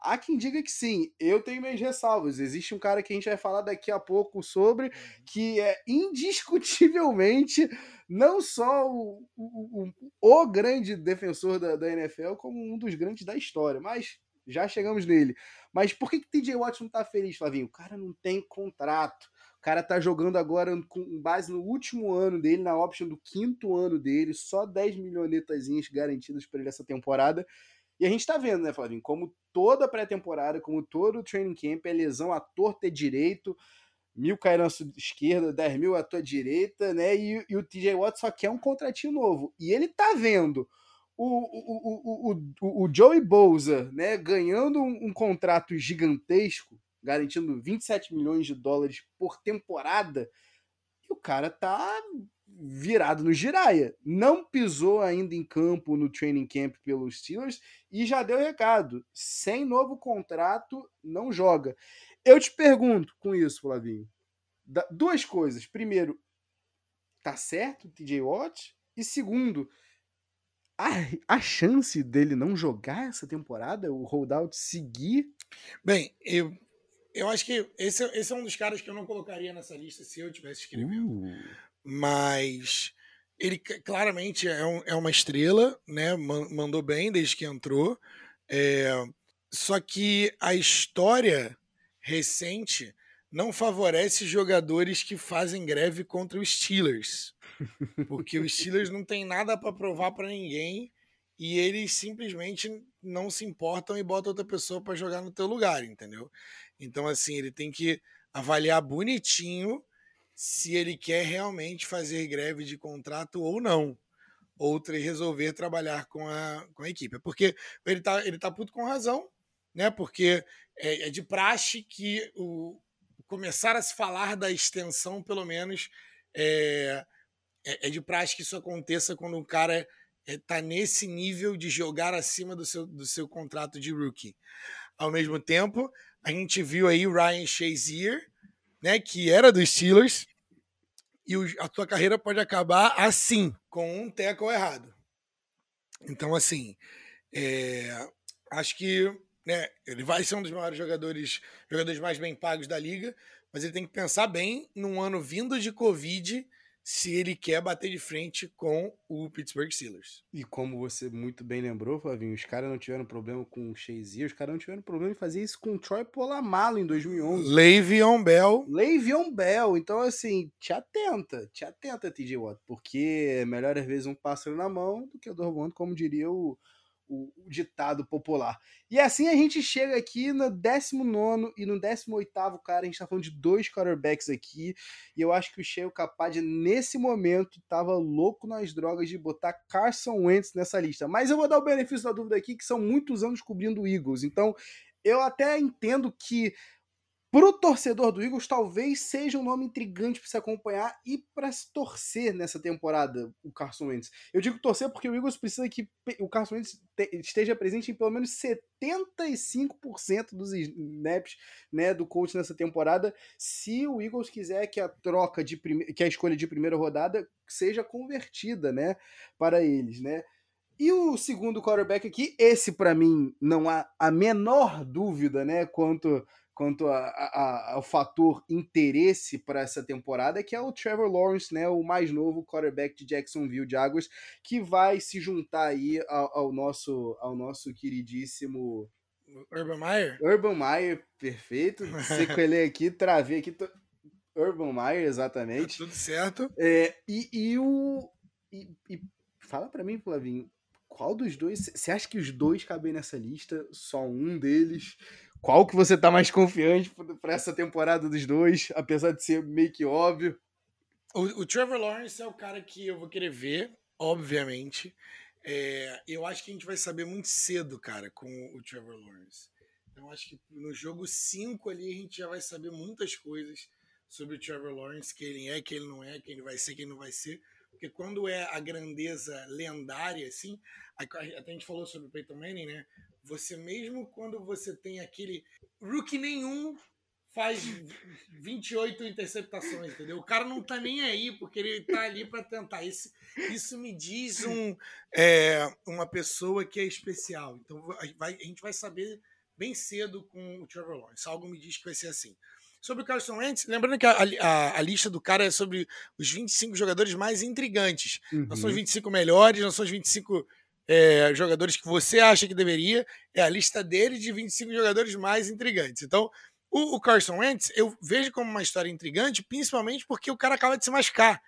Há quem diga que sim, eu tenho minhas ressalvas. Existe um cara que a gente vai falar daqui a pouco sobre, uhum. que é indiscutivelmente não só o, o, o, o grande defensor da, da, NFL, como um dos grandes da história. Mas já chegamos nele. Mas por que, que TJ Watt não tá feliz, Flavinho? O cara não tem contrato. O cara tá jogando agora com base no último ano dele, na option do quinto ano dele, só 10 milhonetazinhas garantidas para ele essa temporada. E a gente tá vendo, né, Flavinho, como toda pré-temporada, como todo training camp, é lesão à torta e direito, mil caindo à sua esquerda, 10 mil à tua direita, né? E, e, o TJ Watt só quer um contratinho novo. E ele tá vendo o, o, o, o, o Joey Bouza, né, ganhando um, um contrato gigantesco, garantindo 27 milhões de dólares por temporada, e o cara tá virado no giraia. Não pisou ainda em campo no training camp pelos Steelers e já deu recado. Sem novo contrato, não joga. Eu te pergunto com isso, Flavinho. Duas coisas. Primeiro, tá certo o TJ Watt? E segundo, a, a chance dele não jogar essa temporada, o holdout seguir? Bem, eu, eu acho que esse, esse é um dos caras que eu não colocaria nessa lista se eu tivesse escrevendo. Uh mas ele claramente é, um, é uma estrela, né? Mandou bem desde que entrou. É, só que a história recente não favorece jogadores que fazem greve contra os Steelers. Porque os Steelers não tem nada para provar para ninguém e eles simplesmente não se importam e botam outra pessoa para jogar no teu lugar, entendeu? Então assim, ele tem que avaliar bonitinho se ele quer realmente fazer greve de contrato ou não. Ou resolver trabalhar com a, com a equipe. Porque ele tá, ele tá puto com razão, né? Porque é, é de praxe que o, começar a se falar da extensão, pelo menos, é, é, é de praxe que isso aconteça quando o cara está é, nesse nível de jogar acima do seu, do seu contrato de rookie. Ao mesmo tempo, a gente viu aí o Ryan Shazier, né, que era dos Steelers, e a tua carreira pode acabar assim, com um teco errado. Então, assim, é, acho que né, ele vai ser um dos maiores jogadores, jogadores mais bem pagos da liga, mas ele tem que pensar bem num ano vindo de Covid se ele quer bater de frente com o Pittsburgh Steelers. E como você muito bem lembrou, Flavinho, os caras não tiveram problema com o Shazier, os caras não tiveram problema em fazer isso com o Troy Polamalu em 2011. Le'Veon Bell. Le'Veon Bell. Então, assim, te atenta, te atenta, TJ Watt, porque é melhor às vezes um pássaro na mão do que dois voando, como diria o o, o, ditado popular. E assim a gente chega aqui no 19 e no 18, cara. A gente tá falando de dois quarterbacks aqui. E eu acho que o Sheil Capaz, nesse momento, tava louco nas drogas de botar Carson Wentz nessa lista. Mas eu vou dar o benefício da dúvida aqui, que são muitos anos cobrindo Eagles. Então eu até entendo que Pro torcedor do Eagles, talvez seja um nome intrigante para se acompanhar e para se torcer nessa temporada, o Carson Wentz. Eu digo torcer porque o Eagles precisa que o Carson Wentz esteja presente em pelo menos 75% dos snaps né, do coach nessa temporada, se o Eagles quiser que a troca de prime... que a escolha de primeira rodada seja convertida, né, para eles, né? E o segundo quarterback aqui, esse para mim não há a menor dúvida, né, quanto quanto a, a, ao fator interesse para essa temporada, que é o Trevor Lawrence, né, o mais novo quarterback de Jacksonville Jaguars, que vai se juntar aí ao, ao nosso ao nosso queridíssimo Urban Meyer. Urban Meyer, perfeito. Sequelei aqui, travei aqui. Tô... Urban Meyer, exatamente. Tá tudo certo. É, e, e o. E, e fala para mim, Flavinho, qual dos dois. Você acha que os dois cabem nessa lista? Só um deles? Qual que você tá mais confiante para essa temporada dos dois, apesar de ser meio que óbvio? O, o, Trevor Lawrence é o cara que eu vou querer ver, obviamente. É, eu acho que a gente vai saber muito cedo, cara, com o Trevor Lawrence. Então acho que no jogo 5 ali a gente já vai saber muitas coisas sobre o Trevor Lawrence, que ele é, que ele não é, quem ele vai ser, quem não vai ser. Porque quando é a grandeza lendária, assim, até a gente falou sobre o Peyton Manning, né? Você mesmo quando você tem aquele rookie nenhum faz 28 interceptações, entendeu? O cara não tá nem aí, porque ele tá ali para tentar. Isso, isso me diz um, é, uma pessoa que é especial. Então vai, a gente vai saber bem cedo com o Trevor Lawrence. Algo me diz que vai ser assim. Sobre o Carson Wentz, lembrando que a, a, a, lista do cara é sobre os 25 jogadores mais intrigantes. Uhum. Não são os 25 melhores, não são os 25 é, jogadores que você acha que deveria, é a lista dele de 25 jogadores mais intrigantes. Então, o, o Carson Wentz eu vejo como uma história intrigante, principalmente porque o cara acaba de se machucar.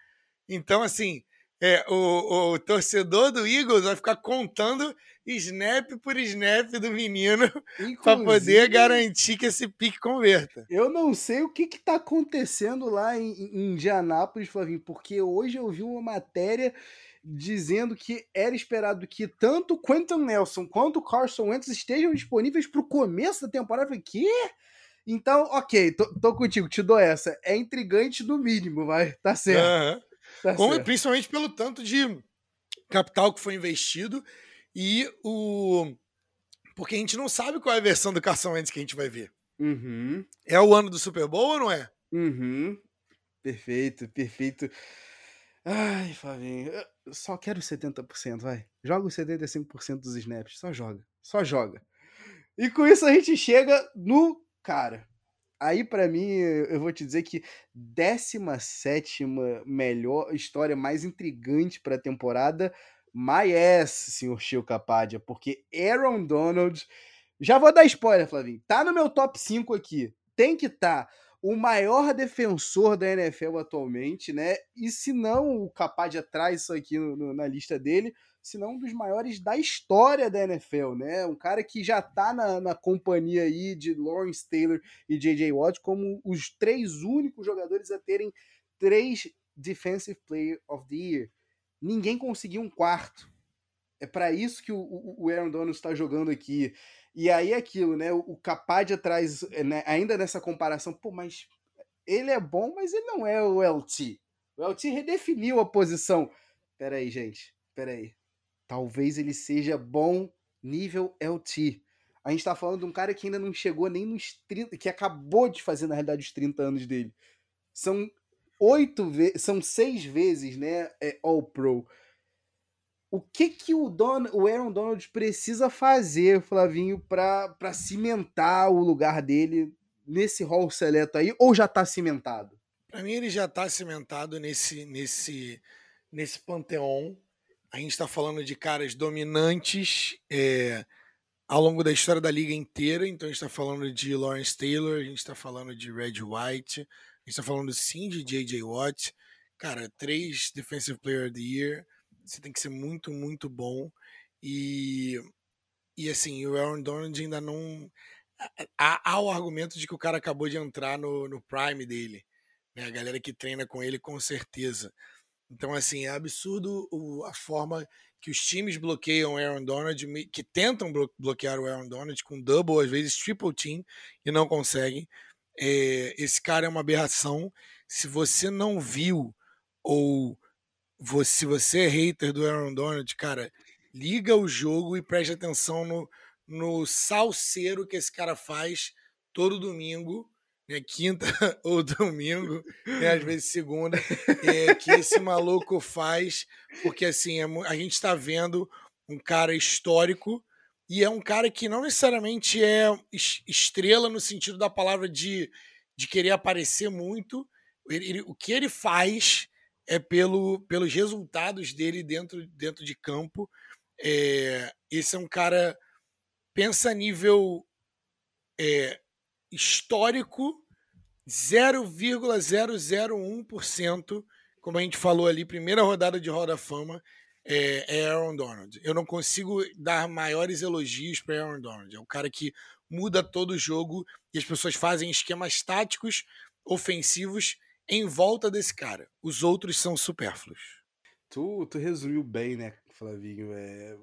Então, assim, É, o, o torcedor do Eagles vai ficar contando snap por snap do menino para poder garantir que esse pique converta. Eu não sei o que está acontecendo lá em, em Indianápolis, Flavinho, porque hoje eu vi uma matéria dizendo que era esperado que tanto Quentin Nelson quanto Carson Wentz estejam disponíveis para o começo da temporada. Eu falei, quê? Então, ok, tô, tô, contigo, te dou essa. É intrigante no mínimo, vai, tá certo. Uhum. Tá Como, certo. Principalmente pelo tanto de capital que foi investido e o. Porque a gente não sabe qual é a versão do Carson Wentz que a gente vai ver. Uhum. É o ano do Super Bowl ou não é? Uhum. Perfeito, perfeito. Ai, Flavinho, eu só quero 70%, vai. Joga os 75% dos snaps, só joga, só joga. E com isso a gente chega no cara. Aí para mim, eu vou te dizer que 17 melhor história mais intrigante para a temporada, my ass, senhor Chico Capadia, porque Aaron Donald, já vou dar spoiler, Flavinho, tá no meu top 5 aqui. Tem que estar. Tá o maior defensor da NFL atualmente, né? E se não o Capadia traz isso aqui no, no, na lista dele, se não um dos maiores da história da NFL, né? Um cara que já tá na, na companhia aí de Lawrence Taylor e J.J. Watt como os três únicos jogadores a terem três Defensive Player of the Year. Ninguém conseguiu um quarto. É para isso que o, o Aaron Donald está jogando aqui. E aí é aquilo, né? O Capadia traz, né, ainda nessa comparação, pô, mas ele é bom, mas ele não é o LT. O LT redefiniu a posição. Peraí, gente, peraí. Talvez ele seja bom nível LT. A gente tá falando de um cara que ainda não chegou nem nos 30, que acabou de fazer, na realidade, os 30 anos dele. São oito vezes, são seis vezes, né? É All Pro o que que o, Don, o Aaron Donald precisa fazer, Flavinho, para cimentar o lugar dele nesse hall seleto aí, ou já está cimentado? Para mim, ele já está cimentado nesse, nesse, nesse panteão. A gente está falando de caras dominantes é, ao longo da história da liga inteira. Então, a gente está falando de Lawrence Taylor, a gente está falando de Red White, a gente está falando sim de J.J. Watt. Cara, três Defensive Player of the Year você tem que ser muito, muito bom. E, e assim, o Aaron Donald ainda não. Há, há o argumento de que o cara acabou de entrar no, no prime dele. Né? A galera que treina com ele, com certeza. Então, assim, é absurdo a forma que os times bloqueiam o Aaron Donald, que tentam bloquear o Aaron Donald com double, às vezes triple team, e não conseguem. É, esse cara é uma aberração. Se você não viu ou você, se você é hater do Aaron Donald, cara, liga o jogo e preste atenção no, no salseiro que esse cara faz todo domingo, né, quinta ou domingo, né, às vezes segunda, é, que esse maluco faz, porque assim, é, a gente está vendo um cara histórico e é um cara que não necessariamente é estrela no sentido da palavra de, de querer aparecer muito. Ele, ele, o que ele faz é pelo, pelos resultados dele dentro, dentro de campo. É, esse é um cara, pensa a nível é, histórico, 0,001%, como a gente falou ali, primeira rodada de Roda Fama, é, é Aaron Donald. Eu não consigo dar maiores elogios para Aaron Donald. É um cara que muda todo o jogo e as pessoas fazem esquemas táticos, ofensivos em volta desse cara. Os outros são supérfluos. Tu, tu resumiu bem, né, Flavinho? É,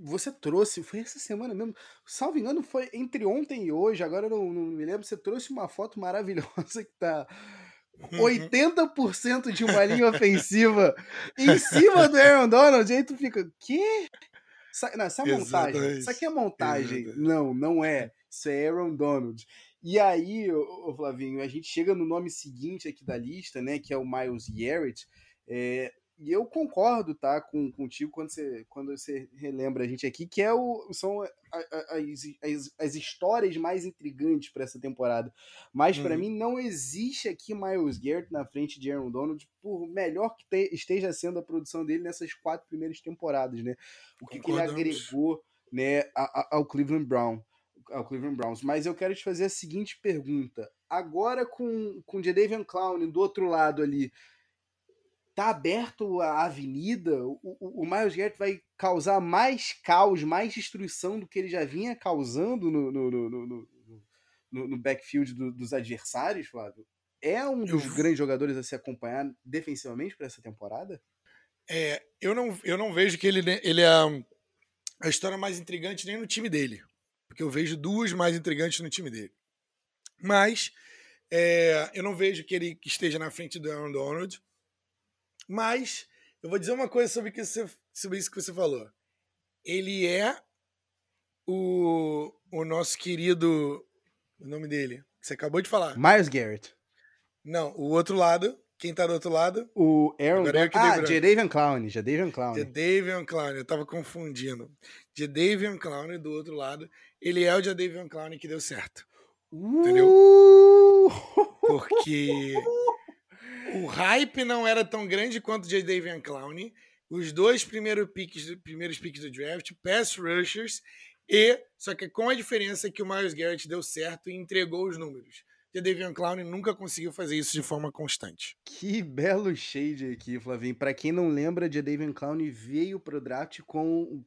você trouxe, foi essa semana mesmo, salvo engano, foi entre ontem e hoje, agora eu não, não me lembro, você trouxe uma foto maravilhosa que tá 80% de uma linha ofensiva em cima do Aaron Donald, e aí tu fica, quê? Não, isso é montagem. Isso aqui é montagem. Exatamente. Não, não é. Isso é Aaron Donald. E aí, ô, Flavinho, a gente chega no nome seguinte aqui da lista, né? Que é o Miles Garrett. É, e eu concordo, tá, com, contigo quando você, quando você relembra a gente aqui, que é o, são as, as, as histórias mais intrigantes para essa temporada. Mas para uhum. mim não existe aqui Miles Garrett na frente de Aaron Donald, por melhor que te, esteja sendo a produção dele nessas quatro primeiras temporadas, né? O que, que ele agregou né, ao Cleveland Brown ao Cleveland Browns. Mas eu quero te fazer a seguinte pergunta. Agora com, com Jadavion Clown do outro lado ali, tá aberto a avenida, o, o, o Miles Garrett vai causar mais caos, mais destruição do que ele já vinha causando no, no, no, no, no backfield do, dos adversários, Flávio? É um dos eu... grandes jogadores a se acompanhar defensivamente para essa temporada? É, eu não, eu não vejo que ele, ele é a história mais intrigante nem no time dele. Porque eu vejo duas mais intrigantes no time dele. Mas é, eu não vejo que ele esteja na frente do Aaron Donald. Mas eu vou dizer uma coisa sobre, que você, sobre isso que você falou. Ele é o, o nosso querido. O nome dele, que você acabou de falar. Miles Garrett. Não, o outro lado. Quem tá do outro lado? O Aaron Donald. Ah, Jadavion Clown. Jadavion Clown. Jadavion Clown. Eu tava confundindo. Jadavion Clown do outro lado. Ele é o Jadavion Clown que deu certo. Entendeu? Uh! Porque o hype não era tão grande quanto o Jadavion Clown. Os dois primeiros piques, primeiros piques do draft, pass rushers, e só que com a diferença que o Miles Garrett deu certo e entregou os números. The Deviant Clown nunca conseguiu fazer isso de forma constante. Que belo shade aqui, Flavinho. Para quem não lembra, The Deviant Clown veio pro draft com,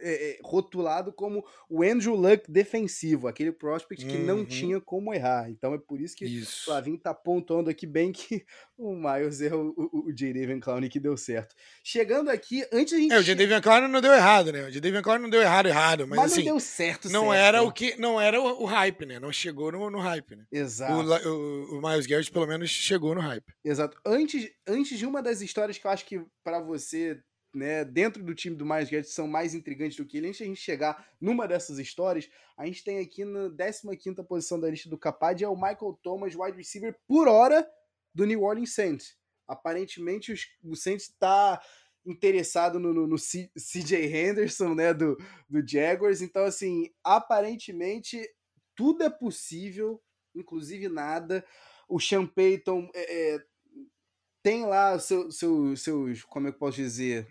é, é, rotulado como o Andrew Luck defensivo, aquele prospect que uhum. não tinha como errar. Então é por isso que isso. o Flavinho tá pontuando aqui bem que o Miles é o, o, o J. Davian Clown que deu certo. Chegando aqui, antes a gente. É, o J. Davian Clown não deu errado, né? O J. Davian Clown não deu errado, errado. Mas, mas assim, não deu certo, Não certo. era o que. Não era o, o hype, né? Não chegou no, no hype, né? Exato. Exato. O, o, Miles Garrett, pelo menos, chegou no hype. Exato. Antes, antes de uma das histórias que eu acho que para você, né, dentro do time do Miles Garrett, são mais intrigantes do que ele, antes de a gente chegar numa dessas histórias, a gente tem aqui na 15 posição da lista do Capad, é o Michael Thomas, wide receiver, por hora, do New Orleans Saints. Aparentemente, os, o Saints está interessado no, no, no CJ Henderson, né, do, do Jaguars. Então, assim, aparentemente, tudo é possível inclusive nada. O Sean Payton é, é, tem lá seu, seu, seus, como é que posso dizer,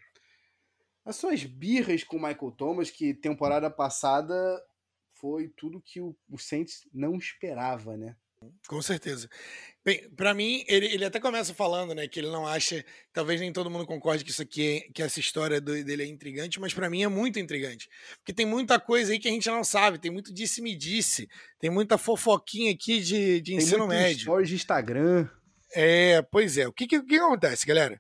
as suas birras com o Michael Thomas, que temporada passada foi tudo que o, o Saints não esperava, né? Com certeza. Bem, para mim, ele, ele até começa falando, né, que ele não acha, talvez nem todo mundo concorde que isso aqui, é, que essa história do, dele é intrigante, mas para mim é muito intrigante, porque tem muita coisa aí que a gente não sabe, tem muito disse-me disse, tem muita fofoquinha aqui de, de ensino médio. Stories de Instagram. É, pois é. O que, que, que acontece, galera?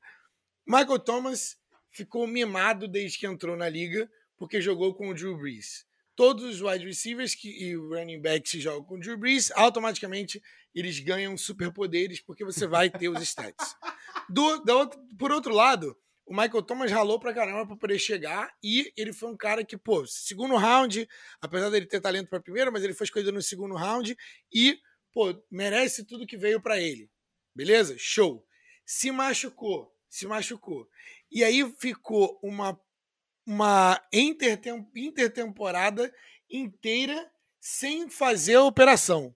Michael Thomas ficou mimado desde que entrou na liga, porque jogou com o Drew Brees todos os wide receivers que, e running backs que jogam com o Drew Brees, automaticamente eles ganham superpoderes porque você vai ter os stats. Do, do, por outro lado, o Michael Thomas ralou pra caramba pra poder chegar e ele foi um cara que, pô, segundo round, apesar dele ter talento para primeiro, mas ele foi escolhido no segundo round e, pô, merece tudo que veio para ele. Beleza? Show. Se machucou, se machucou. E aí ficou uma uma intertem intertemporada inteira sem fazer a operação.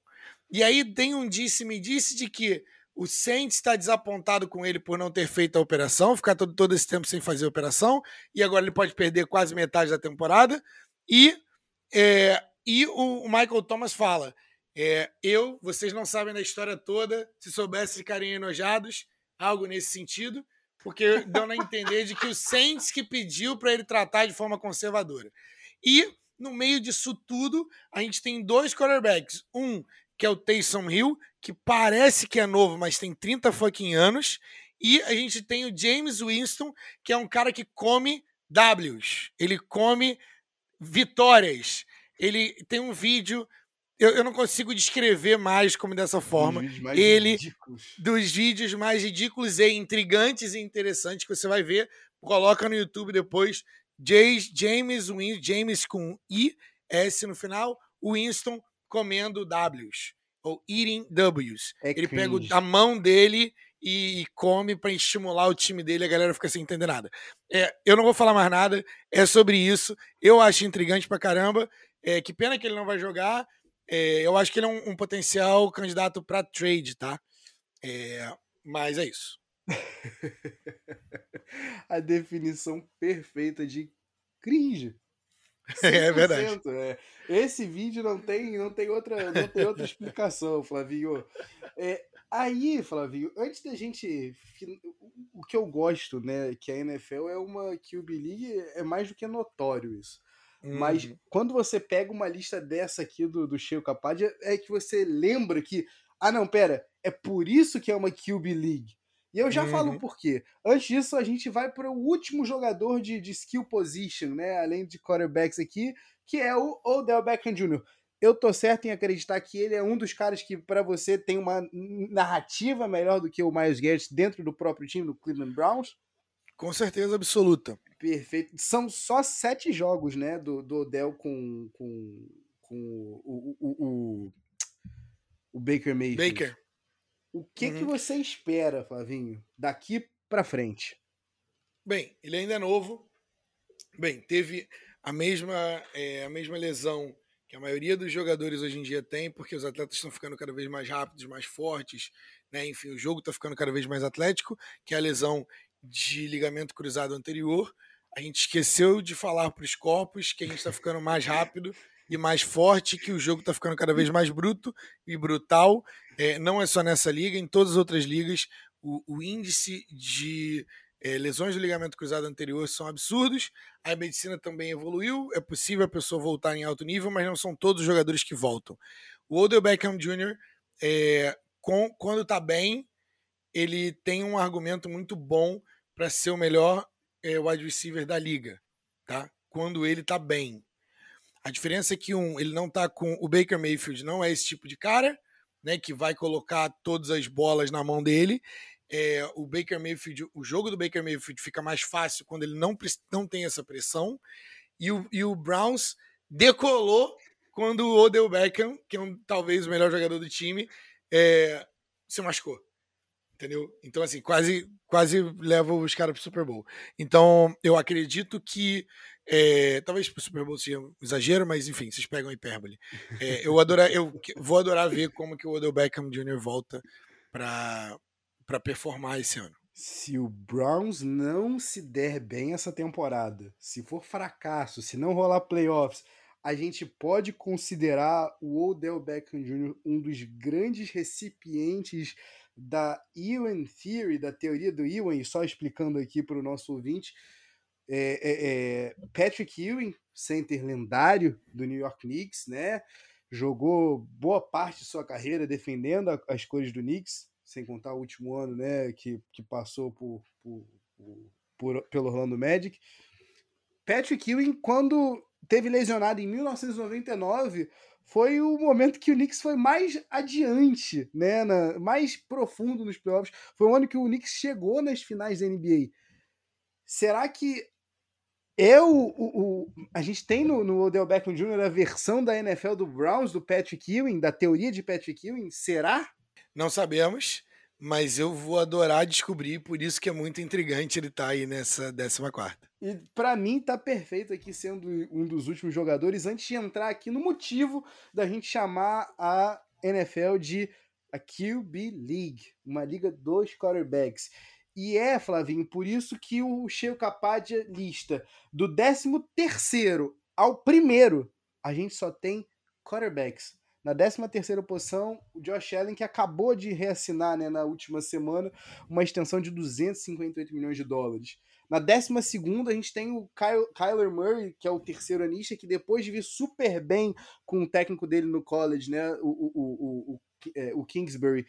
E aí tem um disse-me disse de que o Saints está desapontado com ele por não ter feito a operação, ficar todo, todo esse tempo sem fazer a operação, e agora ele pode perder quase metade da temporada. E, é, e o, o, Michael Thomas fala: é, Eu, vocês não sabem da história toda, se soubessem ficarem enojados, algo nesse sentido porque deu a entender de que o Saints que pediu para ele tratar de forma conservadora. E no meio disso tudo, a gente tem dois quarterbacks. Um que é o Taysom Hill, que parece que é novo, mas tem 30 fucking anos. E a gente tem o James Winston, que é um cara que come Ws. Ele come vitórias. Ele tem um vídeo eu, eu não consigo descrever mais como dessa forma. Ele, ridículos. dos vídeos mais ridículos e intrigantes e interessantes que você vai ver, coloca no YouTube depois. James Winston, James com I, S no final, Winston comendo Ws, ou eating Ws. É Ele cringe. pega a mão dele e, e come para estimular o time dele, a galera fica sem entender nada. É, eu não vou falar mais nada, é sobre isso. Eu acho intrigante pra caramba. É, que pena que ele não vai jogar. É, eu acho que ele é um, um potencial candidato para trade, tá? É, mas é isso. a definição perfeita de cringe. É verdade. É. Esse vídeo não tem, não tem outra, não tem outra explicação, Flavinho. É, Aí, Flavio, antes da gente. O que eu gosto, né? Que a NFL é uma QB League, é mais do que notório isso. Uhum. Mas quando você pega uma lista dessa aqui do, do Sheio Capadia, é que você lembra que. Ah, não, pera, é por isso que é uma QB League. E eu já uhum. falo por quê. Antes disso, a gente vai para o último jogador de, de skill position, né? Além de quarterbacks aqui, que é o Odell Beckham Jr. Eu tô certo em acreditar que ele é um dos caras que, para você, tem uma narrativa melhor do que o Miles Garrett dentro do próprio time do Cleveland Browns? Com certeza absoluta. Perfeito. São só sete jogos, né, do, do Odell com, com, com o, o, o, o Baker Mayfield. Baker. O que, uhum. que você espera, Flavinho, daqui para frente? Bem, ele ainda é novo. Bem, teve a mesma, é, a mesma lesão que a maioria dos jogadores hoje em dia tem, porque os atletas estão ficando cada vez mais rápidos, mais fortes, né? Enfim, o jogo está ficando cada vez mais atlético, que é a lesão de ligamento cruzado anterior. A gente esqueceu de falar para os corpos que a gente está ficando mais rápido e mais forte, que o jogo está ficando cada vez mais bruto e brutal. É, não é só nessa liga, em todas as outras ligas, o, o índice de é, lesões do ligamento cruzado anterior são absurdos. A medicina também evoluiu, é possível a pessoa voltar em alto nível, mas não são todos os jogadores que voltam. O Odell Beckham Jr., é, com, quando está bem, ele tem um argumento muito bom para ser o melhor é, wide receiver da liga, tá? Quando ele está bem. A diferença é que um, ele não tá com o Baker Mayfield, não é esse tipo de cara, né, que vai colocar todas as bolas na mão dele. É, o Baker Mayfield, o jogo do Baker Mayfield fica mais fácil quando ele não, não tem essa pressão. E o, e o Browns decolou quando o Odell Beckham, que é um, talvez o melhor jogador do time, é, se machucou. Entendeu? Então, assim, quase, quase leva os caras pro Super Bowl. Então, eu acredito que é, talvez o Super Bowl seja um exagero, mas enfim, vocês pegam a hipérbole. É, eu, adorar, eu vou adorar ver como que o Odell Beckham Jr. volta para performar esse ano. Se o Browns não se der bem essa temporada, se for fracasso, se não rolar playoffs, a gente pode considerar o Odell Beckham Jr. um dos grandes recipientes da Ewan Theory, da teoria do Ewan, e só explicando aqui para o nosso ouvinte, é, é, é, Patrick Ewing, center lendário do New York Knicks, né? Jogou boa parte de sua carreira defendendo a, as cores do Knicks, sem contar o último ano, né? Que, que passou por, por, por, pelo Orlando Magic. Patrick Ewing, quando teve lesionado em 1999, foi o momento que o Knicks foi mais adiante, né, na, mais profundo nos playoffs. Foi o ano que o Knicks chegou nas finais da NBA. Será que é o, o, o, a gente tem no, no Odell Beckham Jr. a versão da NFL do Browns, do Patrick Ewing, da teoria de Patrick Ewing? Será? Não sabemos, mas eu vou adorar descobrir, por isso que é muito intrigante ele estar tá aí nessa 14 E para mim tá perfeito aqui sendo um dos últimos jogadores, antes de entrar aqui no motivo da gente chamar a NFL de a QB League, uma liga dos quarterbacks. E é, Flavinho, por isso que o Cheio Capadia lista do 13 ao primeiro, a gente só tem quarterbacks. Na 13 posição, o Josh Allen, que acabou de reassinar né, na última semana uma extensão de 258 milhões de dólares. Na 12 a gente tem o Kyle, Kyler Murray, que é o terceiro anista, que depois de vir super bem com o técnico dele no college, né, o, o, o, o, é, o Kingsbury,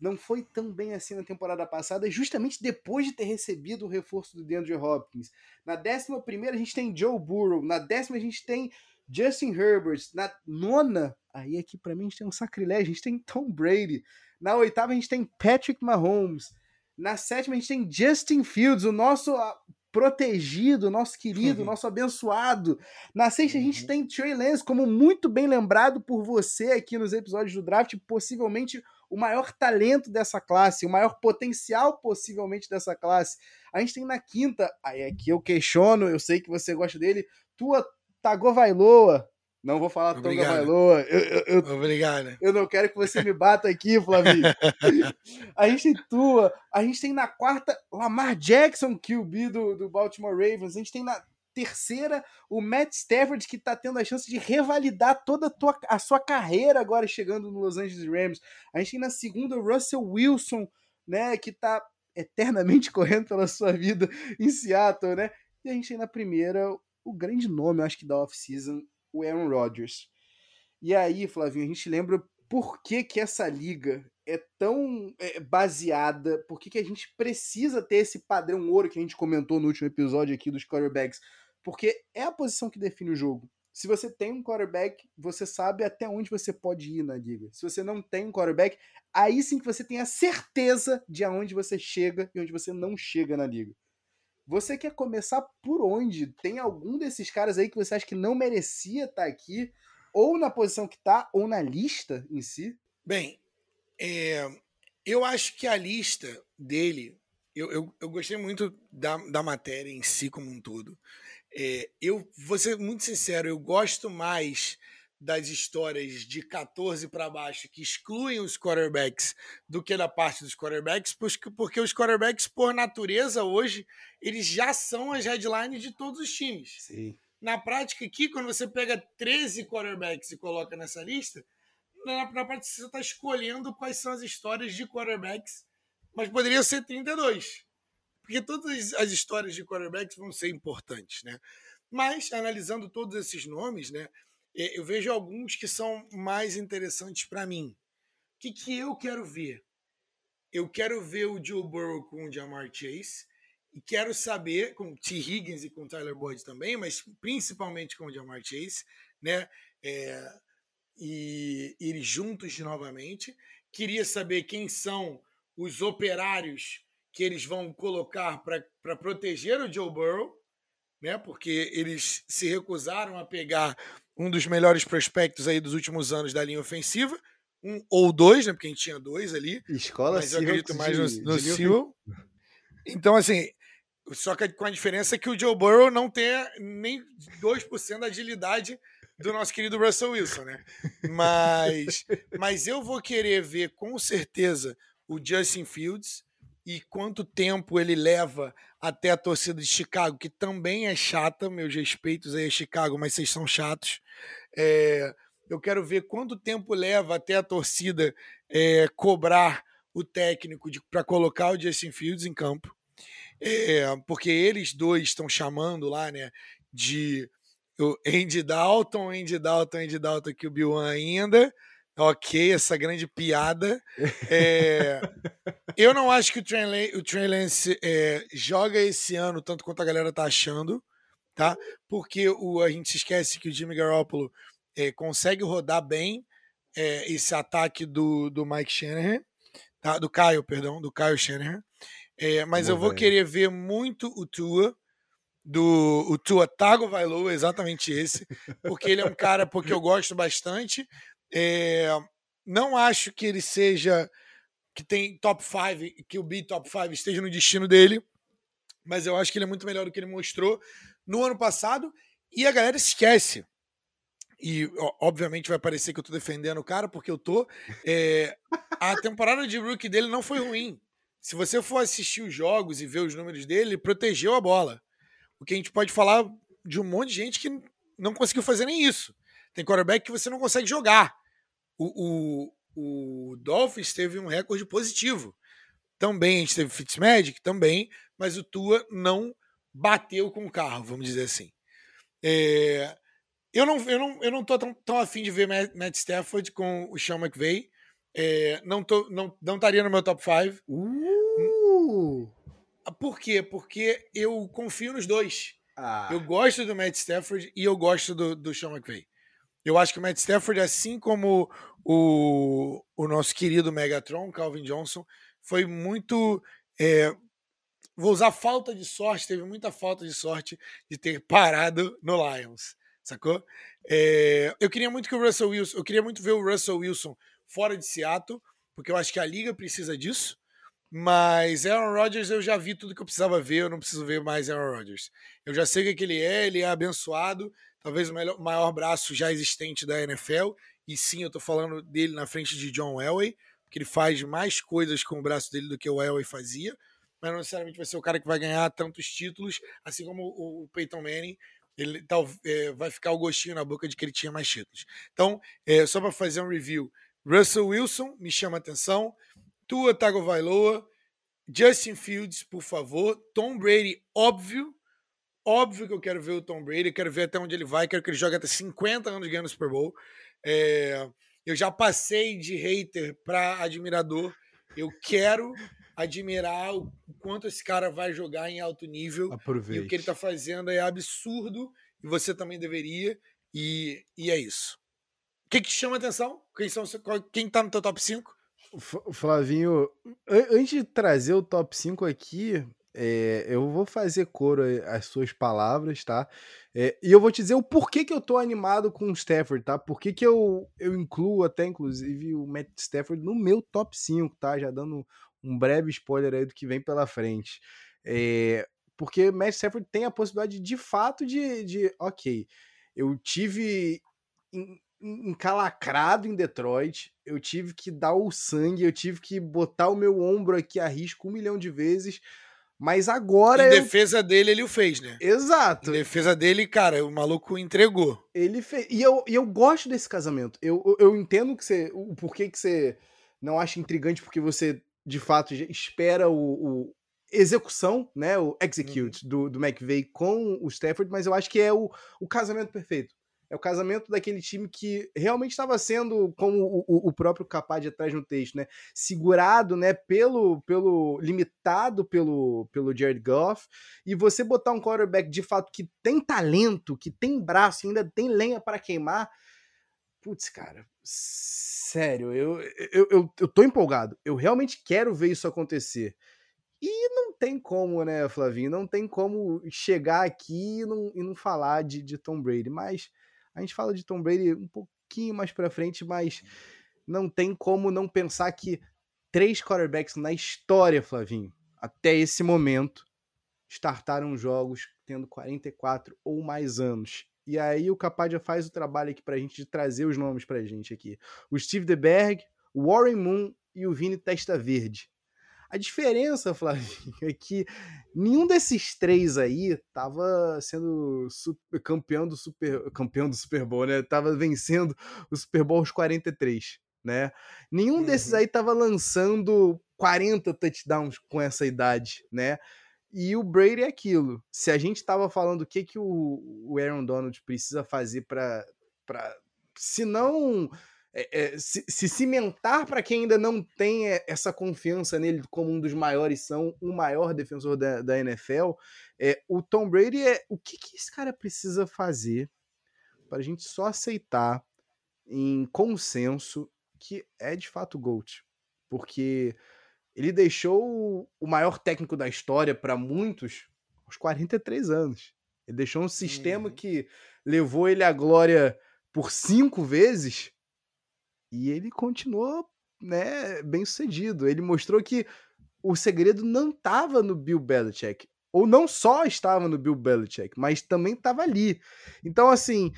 não foi tão bem assim na temporada passada, justamente depois de ter recebido o reforço do DeAndre Hopkins. Na décima primeira a gente tem Joe Burrow, na décima a gente tem Justin Herbert, na nona, aí aqui para mim a gente tem um sacrilégio, a gente tem Tom Brady. Na oitava a gente tem Patrick Mahomes. Na sétima a gente tem Justin Fields, o nosso ah, protegido, nosso querido, uhum. nosso abençoado. Na sexta, uhum. a gente uhum. tem Trey Lance, como muito bem lembrado por você aqui nos episódios do draft, possivelmente o maior talento dessa classe, o maior potencial possivelmente dessa classe. A gente tem na quinta, aí aqui eu questiono, eu sei que você gosta dele, Tua Tagovailoa. Não vou falar Tonga Vailoa. Eu, eu, eu, Obrigado. Eu não quero que você me bata aqui, Flavinho. a gente tem Tua. A gente tem na quarta Lamar Jackson, QB do, do Baltimore Ravens. A gente tem na terceira, o Matt Stafford, que está tendo a chance de revalidar toda a, tua, a sua carreira agora chegando no Los Angeles Rams. A gente tem na segunda o Russell Wilson, né, que está eternamente correndo pela sua vida em Seattle, né? E a gente tem na primeira o grande nome, acho que da off-season, o Aaron Rodgers. E aí, Flavinho, a gente lembra por que, que essa liga é tão é, baseada, por que, que a gente precisa ter esse padrão ouro que a gente comentou no último episódio aqui dos quarterbacks. Porque é a posição que define o jogo. Se você tem um quarterback, você sabe até onde você pode ir na liga. Se você não tem um quarterback, aí sim que você tem a certeza de aonde você chega e onde você não chega na liga. Você quer começar por onde? Tem algum desses caras aí que você acha que não merecia estar aqui? Ou na posição que está, ou na lista em si? Bem, é, eu acho que a lista dele, eu, eu, eu gostei muito da, da matéria em si como um todo. É, eu vou ser muito sincero, eu gosto mais das histórias de 14 para baixo que excluem os quarterbacks do que da parte dos quarterbacks, porque, porque os quarterbacks, por natureza, hoje, eles já são as headlines de todos os times. Sim. Na prática, aqui, quando você pega 13 quarterbacks e coloca nessa lista, na, na prática você está escolhendo quais são as histórias de quarterbacks, mas poderia ser 32 porque todas as histórias de quarterbacks vão ser importantes, né? Mas, analisando todos esses nomes, né, eu vejo alguns que são mais interessantes para mim. O que, que eu quero ver? Eu quero ver o Joe Burrow com o Jamar Chase e quero saber, com o T. Higgins e com o Tyler Boyd também, mas principalmente com o Jamar Chase, né? É, e eles juntos novamente. Queria saber quem são os operários que eles vão colocar para proteger o Joe Burrow, né? Porque eles se recusaram a pegar um dos melhores prospectos aí dos últimos anos da linha ofensiva, um ou dois, né? Porque a gente tinha dois ali. Escola mas eu acredito mais no, no Sewell. Então, assim, só que com a diferença que o Joe Burrow não tem nem 2% da agilidade do nosso querido Russell Wilson, né? Mas, mas eu vou querer ver com certeza o Justin Fields e quanto tempo ele leva até a torcida de Chicago, que também é chata, meus respeitos aí a Chicago, mas vocês são chatos. É, eu quero ver quanto tempo leva até a torcida é, cobrar o técnico para colocar o Justin Fields em campo. É, porque eles dois estão chamando lá, né, de o Andy Dalton, Andy Dalton, Andy Dalton que o Bill ainda, Ok, essa grande piada. É, eu não acho que o Trey, o Trey Lance é, joga esse ano tanto quanto a galera tá achando, tá? Porque o, a gente se esquece que o Jimmy Garoppolo é, consegue rodar bem é, esse ataque do, do Mike Shanahan, tá? do Kyle, perdão, do Kyle Shanahan. É, mas eu vou querer ver muito o Tua, do o Tua Tagovailoa, exatamente esse, porque ele é um cara porque eu gosto bastante é, não acho que ele seja que tem top 5, que o B top 5 esteja no destino dele, mas eu acho que ele é muito melhor do que ele mostrou no ano passado e a galera esquece. E obviamente vai parecer que eu tô defendendo o cara, porque eu tô. É, a temporada de rookie dele não foi ruim. Se você for assistir os jogos e ver os números dele, ele protegeu a bola. O que a gente pode falar de um monte de gente que não conseguiu fazer nem isso. Tem quarterback que você não consegue jogar. O, o, o Dolphins teve um recorde positivo. Também a gente teve Fitzmagic, também, mas o Tua não bateu com o carro, vamos dizer assim. É, eu não, eu não, eu não tô tão, tão afim de ver Matt Stafford com o Sean McVay. É, não, tô, não, não estaria no meu top 5. Uh! Por quê? Porque eu confio nos dois. Ah. Eu gosto do Matt Stafford e eu gosto do, do Sean McVay. Eu acho que o Matt Stafford, assim como o, o nosso querido Megatron, Calvin Johnson, foi muito. É, vou usar falta de sorte, teve muita falta de sorte de ter parado no Lions, sacou? É, eu queria muito que o Russell Wilson, eu queria muito ver o Russell Wilson fora de Seattle, porque eu acho que a liga precisa disso. Mas Aaron Rodgers eu já vi tudo que eu precisava ver, eu não preciso ver mais Aaron Rodgers. Eu já sei o que ele é, ele é abençoado, talvez o melhor, maior braço já existente da NFL. E sim, eu tô falando dele na frente de John Elway, que ele faz mais coisas com o braço dele do que o Elway fazia. mas não necessariamente vai ser o cara que vai ganhar tantos títulos, assim como o, Peyton Manning. Ele tá, é, vai ficar o gostinho na boca de que ele tinha mais títulos. Então, é, só para fazer um review, Russell Wilson me chama atenção, Tua Tagovailoa, Justin Fields, por favor, Tom Brady, óbvio, óbvio que eu quero ver o Tom Brady, quero ver até onde ele vai, quero que ele jogue até 50 anos ganhando Super Bowl. É, eu já passei de hater para admirador. Eu quero admirar o quanto esse cara vai jogar em alto nível. Aproveite. E o que ele está fazendo é absurdo. E você também deveria. E, e é isso. O que, que chama a atenção? Quem, são, quem tá no teu top 5? Flavinho, antes de trazer o top 5 aqui, é, eu vou fazer coro às suas palavras, tá? É, e eu vou te dizer o porquê que eu tô animado com o Stafford, tá? Por que eu, eu incluo até, inclusive, o Matt Stafford no meu top 5, tá? Já dando um breve spoiler aí do que vem pela frente. É, porque Matt Stafford tem a possibilidade, de fato, de, de ok, eu tive encalacrado em Detroit, eu tive que dar o sangue, eu tive que botar o meu ombro aqui a risco um milhão de vezes, mas agora. Em eu... defesa dele, ele o fez, né? Exato. Em defesa dele, cara, o maluco entregou. Ele fez. E eu, e eu gosto desse casamento. Eu, eu, eu entendo que você. O porquê que você não acha intrigante, porque você, de fato, espera o, o execução, né? O execute uhum. do, do McVeigh com o Stafford, mas eu acho que é o, o casamento perfeito. É o casamento daquele time que realmente estava sendo, como o, o próprio Capaz atrás no texto, né? Segurado, né? Pelo, pelo limitado pelo, pelo Jared Goff. E você botar um quarterback de fato que tem talento, que tem braço, ainda tem lenha para queimar. Putz, cara, sério, eu, eu, eu, eu tô empolgado. Eu realmente quero ver isso acontecer. E não tem como, né, Flavinho? Não tem como chegar aqui e não, e não falar de, de Tom Brady. Mas a gente fala de Tom Brady um pouquinho mais para frente, mas não tem como não pensar que três quarterbacks na história, Flavinho, até esse momento, startaram jogos tendo 44 ou mais anos. E aí o Capadia faz o trabalho aqui pra gente de trazer os nomes pra gente aqui. O Steve DeBerg, o Warren Moon e o Vini Testa Verde. A diferença, Flavinho, é que nenhum desses três aí tava sendo super, campeão do Super campeão do Super Bowl, né? Tava vencendo o Super Bowl aos 43, né? Nenhum uhum. desses aí tava lançando 40 touchdowns com essa idade, né? E o Brady é aquilo. Se a gente tava falando o que que o, o Aaron Donald precisa fazer para para se não é, é, se, se, cimentar para quem ainda não tem é, essa confiança nele como um dos maiores são, o maior defensor da, da NFL, é, o Tom Brady é o que, que esse cara precisa fazer para a gente só aceitar em consenso que é de fato GOAT, porque ele deixou o maior técnico da história para muitos aos 43 anos. Ele deixou um sistema uhum. que levou ele à glória por cinco vezes e ele continuou, né, bem sucedido. Ele mostrou que o segredo não estava no Bill Belichick. Ou não só estava no Bill Belichick, mas também estava ali. Então, assim,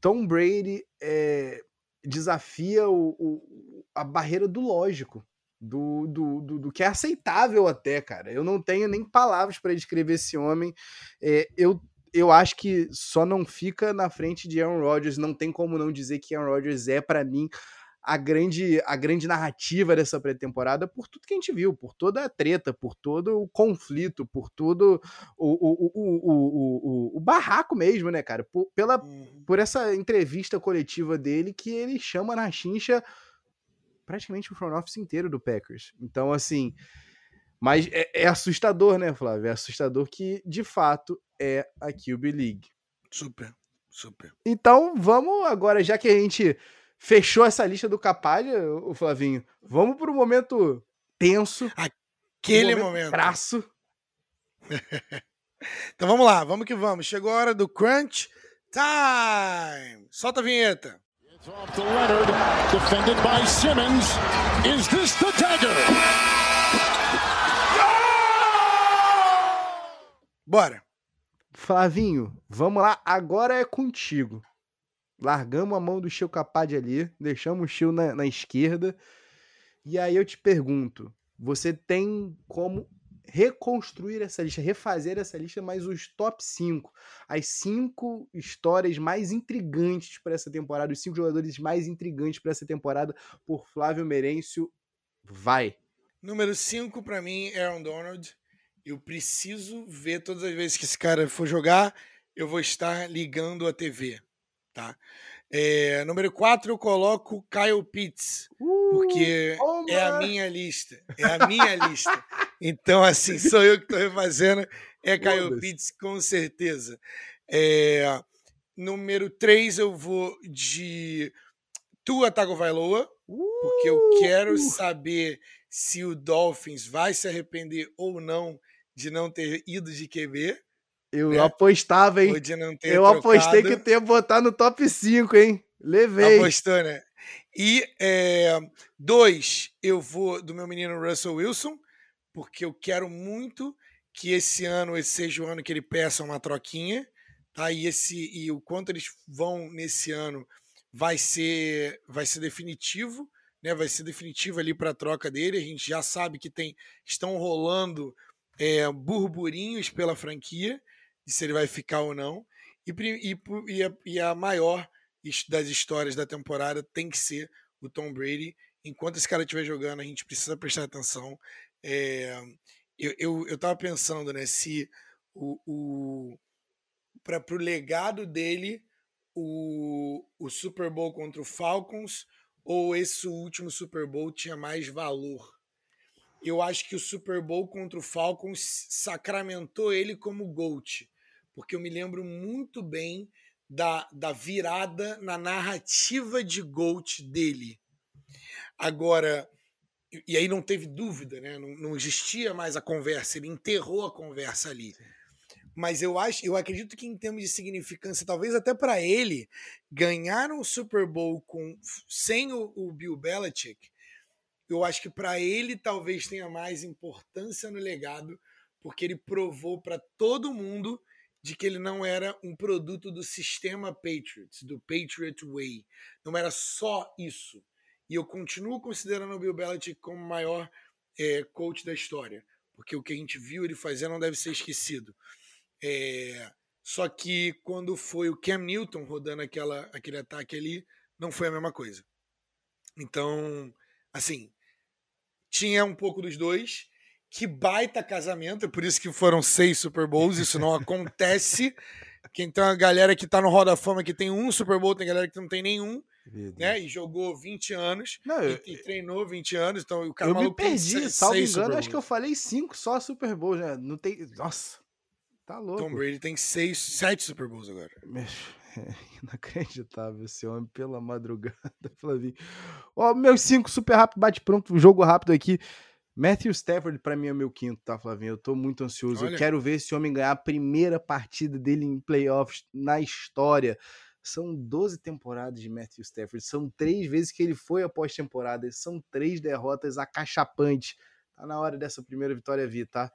Tom Brady é, desafia o, o, a barreira do lógico. Do, do, do, do, que é aceitável até, cara. Eu não tenho nem palavras para descrever esse homem. É, eu, eu acho que só não fica na frente de Aaron Rodgers. Não tem como não dizer que Aaron Rodgers é, para mim, a grande, a grande narrativa dessa pré-temporada por tudo que a gente viu, por toda a treta, por todo o conflito, por todo o, o, o, o, o, barraco mesmo, né, cara? Por, pela, uhum. por essa entrevista coletiva dele que ele chama na chincha praticamente o front office inteiro do Packers. Então, assim. Mas é, é assustador, né, Flávio? É assustador que, de fato, é a QB League. Super, super. Então, vamos agora, já que a gente fechou essa lista do Capalha, o Flavinho. Vamos para o momento tenso. Aquele momento. momento. Traço. então vamos lá, vamos que vamos. Chegou a hora do Crunch Time. Solta a vinheta. It's off the Leonard, defended by Simmons. Is this the dagger? Bora. Flavinho, vamos lá, agora é contigo. Largamos a mão do Chiu Capade ali, deixamos o Chiu na, na esquerda. E aí eu te pergunto: você tem como reconstruir essa lista, refazer essa lista, mas os top 5, as cinco histórias mais intrigantes para essa temporada, os cinco jogadores mais intrigantes para essa temporada por Flávio Merencio, vai. Número 5 para mim, Aaron Donald. Eu preciso ver todas as vezes que esse cara for jogar, eu vou estar ligando a TV, tá? É, número 4 eu coloco Kyle Pitts, uh, porque oh, é a minha lista. É a minha lista. Então, assim, sou eu que estou refazendo. É Kyle Pitts, com certeza. É, número 3 eu vou de Tua Tagovailoa, uh, porque eu quero uh. saber se o Dolphins vai se arrepender ou não de não ter ido de QB. Eu né? apostava, hein? eu trocado. apostei que tu ia botar no top 5, hein? Levei. Apostou, né? E é, dois, eu vou do meu menino Russell Wilson, porque eu quero muito que esse ano esse seja o ano que ele peça uma troquinha, tá? E esse e o quanto eles vão nesse ano vai ser vai ser definitivo, né? Vai ser definitivo ali para a troca dele. A gente já sabe que tem estão rolando é, burburinhos pela franquia de se ele vai ficar ou não. E, e, e, a, e a maior das histórias da temporada tem que ser o Tom Brady. Enquanto esse cara estiver jogando, a gente precisa prestar atenção. É, eu, eu, eu tava pensando, né, se o, o para o legado dele, o, o Super Bowl contra o Falcons ou esse último Super Bowl tinha mais valor eu acho que o Super Bowl contra o Falcons sacramentou ele como GOAT, porque eu me lembro muito bem da, da virada na narrativa de GOAT dele. Agora, e aí não teve dúvida, né? não, não existia mais a conversa, ele enterrou a conversa ali. Mas eu acho, eu acredito que em termos de significância, talvez até para ele, ganhar um Super Bowl com, sem o, o Bill Belichick eu acho que para ele talvez tenha mais importância no legado, porque ele provou para todo mundo de que ele não era um produto do sistema Patriots, do Patriot Way. Não era só isso. E eu continuo considerando o Bill Belichick como o maior é, coach da história, porque o que a gente viu ele fazer não deve ser esquecido. É, só que quando foi o Cam Newton rodando aquela, aquele ataque ali, não foi a mesma coisa. Então, assim, tinha um pouco dos dois. Que baita casamento, é por isso que foram seis Super Bowls, isso não acontece. que então a galera que tá no Roda Fama que tem um Super Bowl, tem galera que não tem nenhum. Né? E jogou 20 anos não, eu, e, e, treinou 20 anos, então o cara Eu me perdi, salvo engano, acho que eu falei cinco só Super Bowls, né? Não tem. Nossa, tá louco. Tom Brady tem seis, sete Super Bowls agora. É inacreditável esse homem pela madrugada, Flavinho. Ó, meus cinco super rápido, bate pronto, jogo rápido aqui. Matthew Stafford para mim é meu quinto, tá, Flavinho? Eu tô muito ansioso. Olha. Eu quero ver esse homem ganhar a primeira partida dele em playoffs na história. São 12 temporadas de Matthew Stafford. São três vezes que ele foi após temporada. São três derrotas acachapantes. Tá na hora dessa primeira vitória vir, tá?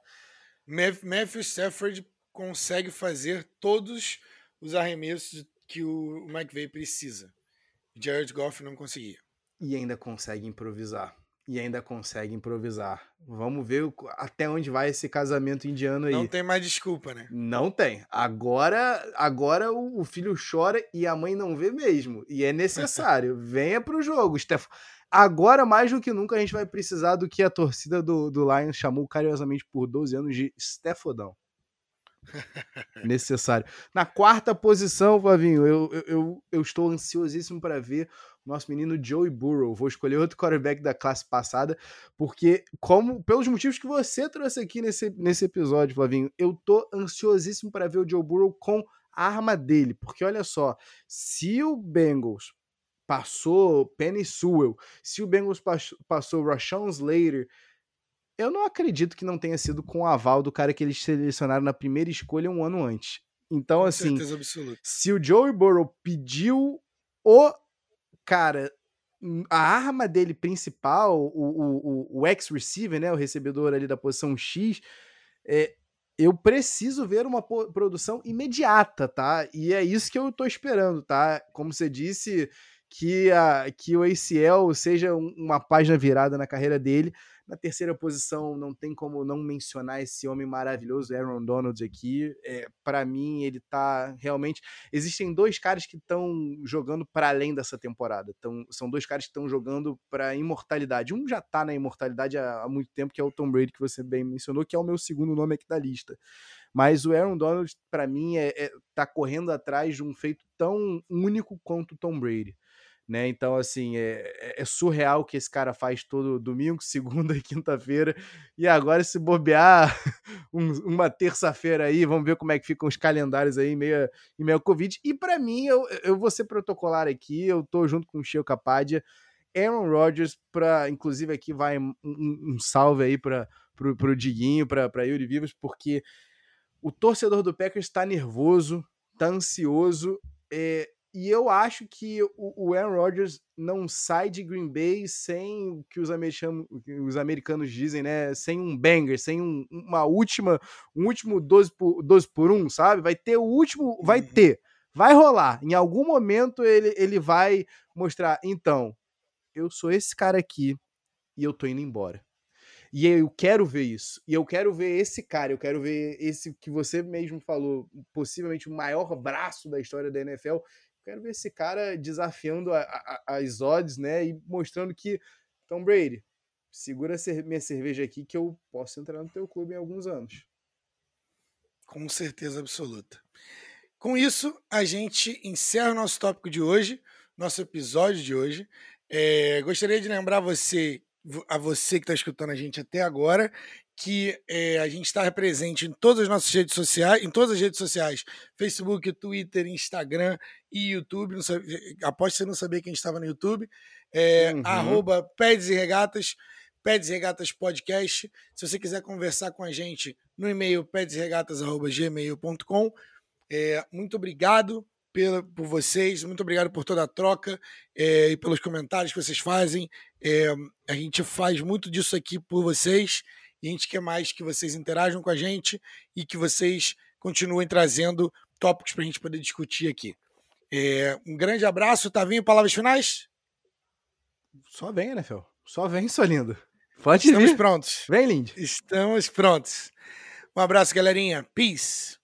Matthew Stafford consegue fazer todos os arremessos que o McVay precisa. Jared Goff não conseguia. E ainda consegue improvisar. E ainda consegue improvisar. Vamos ver até onde vai esse casamento indiano aí. Não tem mais desculpa, né? Não tem. Agora, agora o filho chora e a mãe não vê mesmo. E é necessário. Venha pro jogo, Stefan. Agora, mais do que nunca, a gente vai precisar do que a torcida do, do Lions chamou carinhosamente por 12 anos de Stefodão necessário. Na quarta posição, Flavinho, eu, eu, eu estou ansiosíssimo para ver nosso menino Joey Burrow. Vou escolher outro quarterback da classe passada, porque, como pelos motivos que você trouxe aqui nesse, nesse episódio, Flavinho, eu tô ansiosíssimo para ver o Joe Burrow com a arma dele. Porque olha só, se o Bengals passou Penny Sewell, se o Bengals passou Rashawn Slater eu não acredito que não tenha sido com o aval do cara que eles selecionaram na primeira escolha um ano antes. Então, com assim, se o Joey Burrow pediu o cara, a arma dele principal, o, o, o ex-receiver, né, o recebedor ali da posição X, é, eu preciso ver uma produção imediata, tá? E é isso que eu tô esperando, tá? Como você disse, que, a, que o ACL seja uma página virada na carreira dele. Na terceira posição, não tem como não mencionar esse homem maravilhoso, Aaron Donald, aqui. É, para mim, ele tá realmente. Existem dois caras que estão jogando para além dessa temporada. Tão, são dois caras que estão jogando para imortalidade. Um já tá na imortalidade há, há muito tempo, que é o Tom Brady, que você bem mencionou, que é o meu segundo nome aqui da lista. Mas o Aaron Donald, para mim, é, é, tá correndo atrás de um feito tão único quanto o Tom Brady né? Então, assim, é, é, é, surreal o que esse cara faz todo domingo, segunda e quinta-feira. E agora, se bobear um, uma terça-feira aí, vamos ver como é que ficam os calendários aí meio, meio Covid. E para mim, eu, eu vou ser protocolar aqui, eu tô junto com o Chico Capadia. Aaron Rodgers, para inclusive aqui vai um, um salve aí para pro Diguinho, para Yuri Vivas, porque o torcedor do Packers está nervoso, está ansioso. É, e eu acho que o, o Aaron Rodgers não sai de Green Bay sem o que os americanos, os americanos dizem, né? Sem um banger, sem um, uma última, um último 12 por, 12 por 1, sabe? Vai ter o último, vai uhum. ter, vai rolar. Em algum momento ele, ele vai mostrar. Então, eu sou esse cara aqui e eu tô indo embora. E eu quero ver isso. E eu quero ver esse cara, eu quero ver esse que você mesmo falou, possivelmente o maior braço da história da NFL. Quero ver esse cara desafiando a, a, as odds, né? E mostrando que, Tom Brady, segura minha cerveja aqui que eu posso entrar no teu clube em alguns anos. Com certeza absoluta. Com isso, a gente encerra o nosso tópico de hoje, nosso episódio de hoje. É, gostaria de lembrar você, a você que está escutando a gente até agora, que é, a gente está presente em todas as nossas redes sociais, em todas as redes sociais, Facebook, Twitter, Instagram e YouTube. Não sabe, aposto você não sabia que a gente estava no YouTube. É, uhum. Arroba Pedes e Regatas, Pedes e Regatas Podcast. Se você quiser conversar com a gente no e-mail pedesregatas.gmail.com. É, muito obrigado pela, por vocês, muito obrigado por toda a troca é, e pelos comentários que vocês fazem. É, a gente faz muito disso aqui por vocês. E a gente quer mais que vocês interajam com a gente e que vocês continuem trazendo tópicos para a gente poder discutir aqui. É, um grande abraço, Tavinho. Palavras finais? Só vem, né, Fel? Só vem, sua lindo. Pode Estamos vir. prontos. Vem, lindo. Estamos prontos. Um abraço, galerinha. Peace.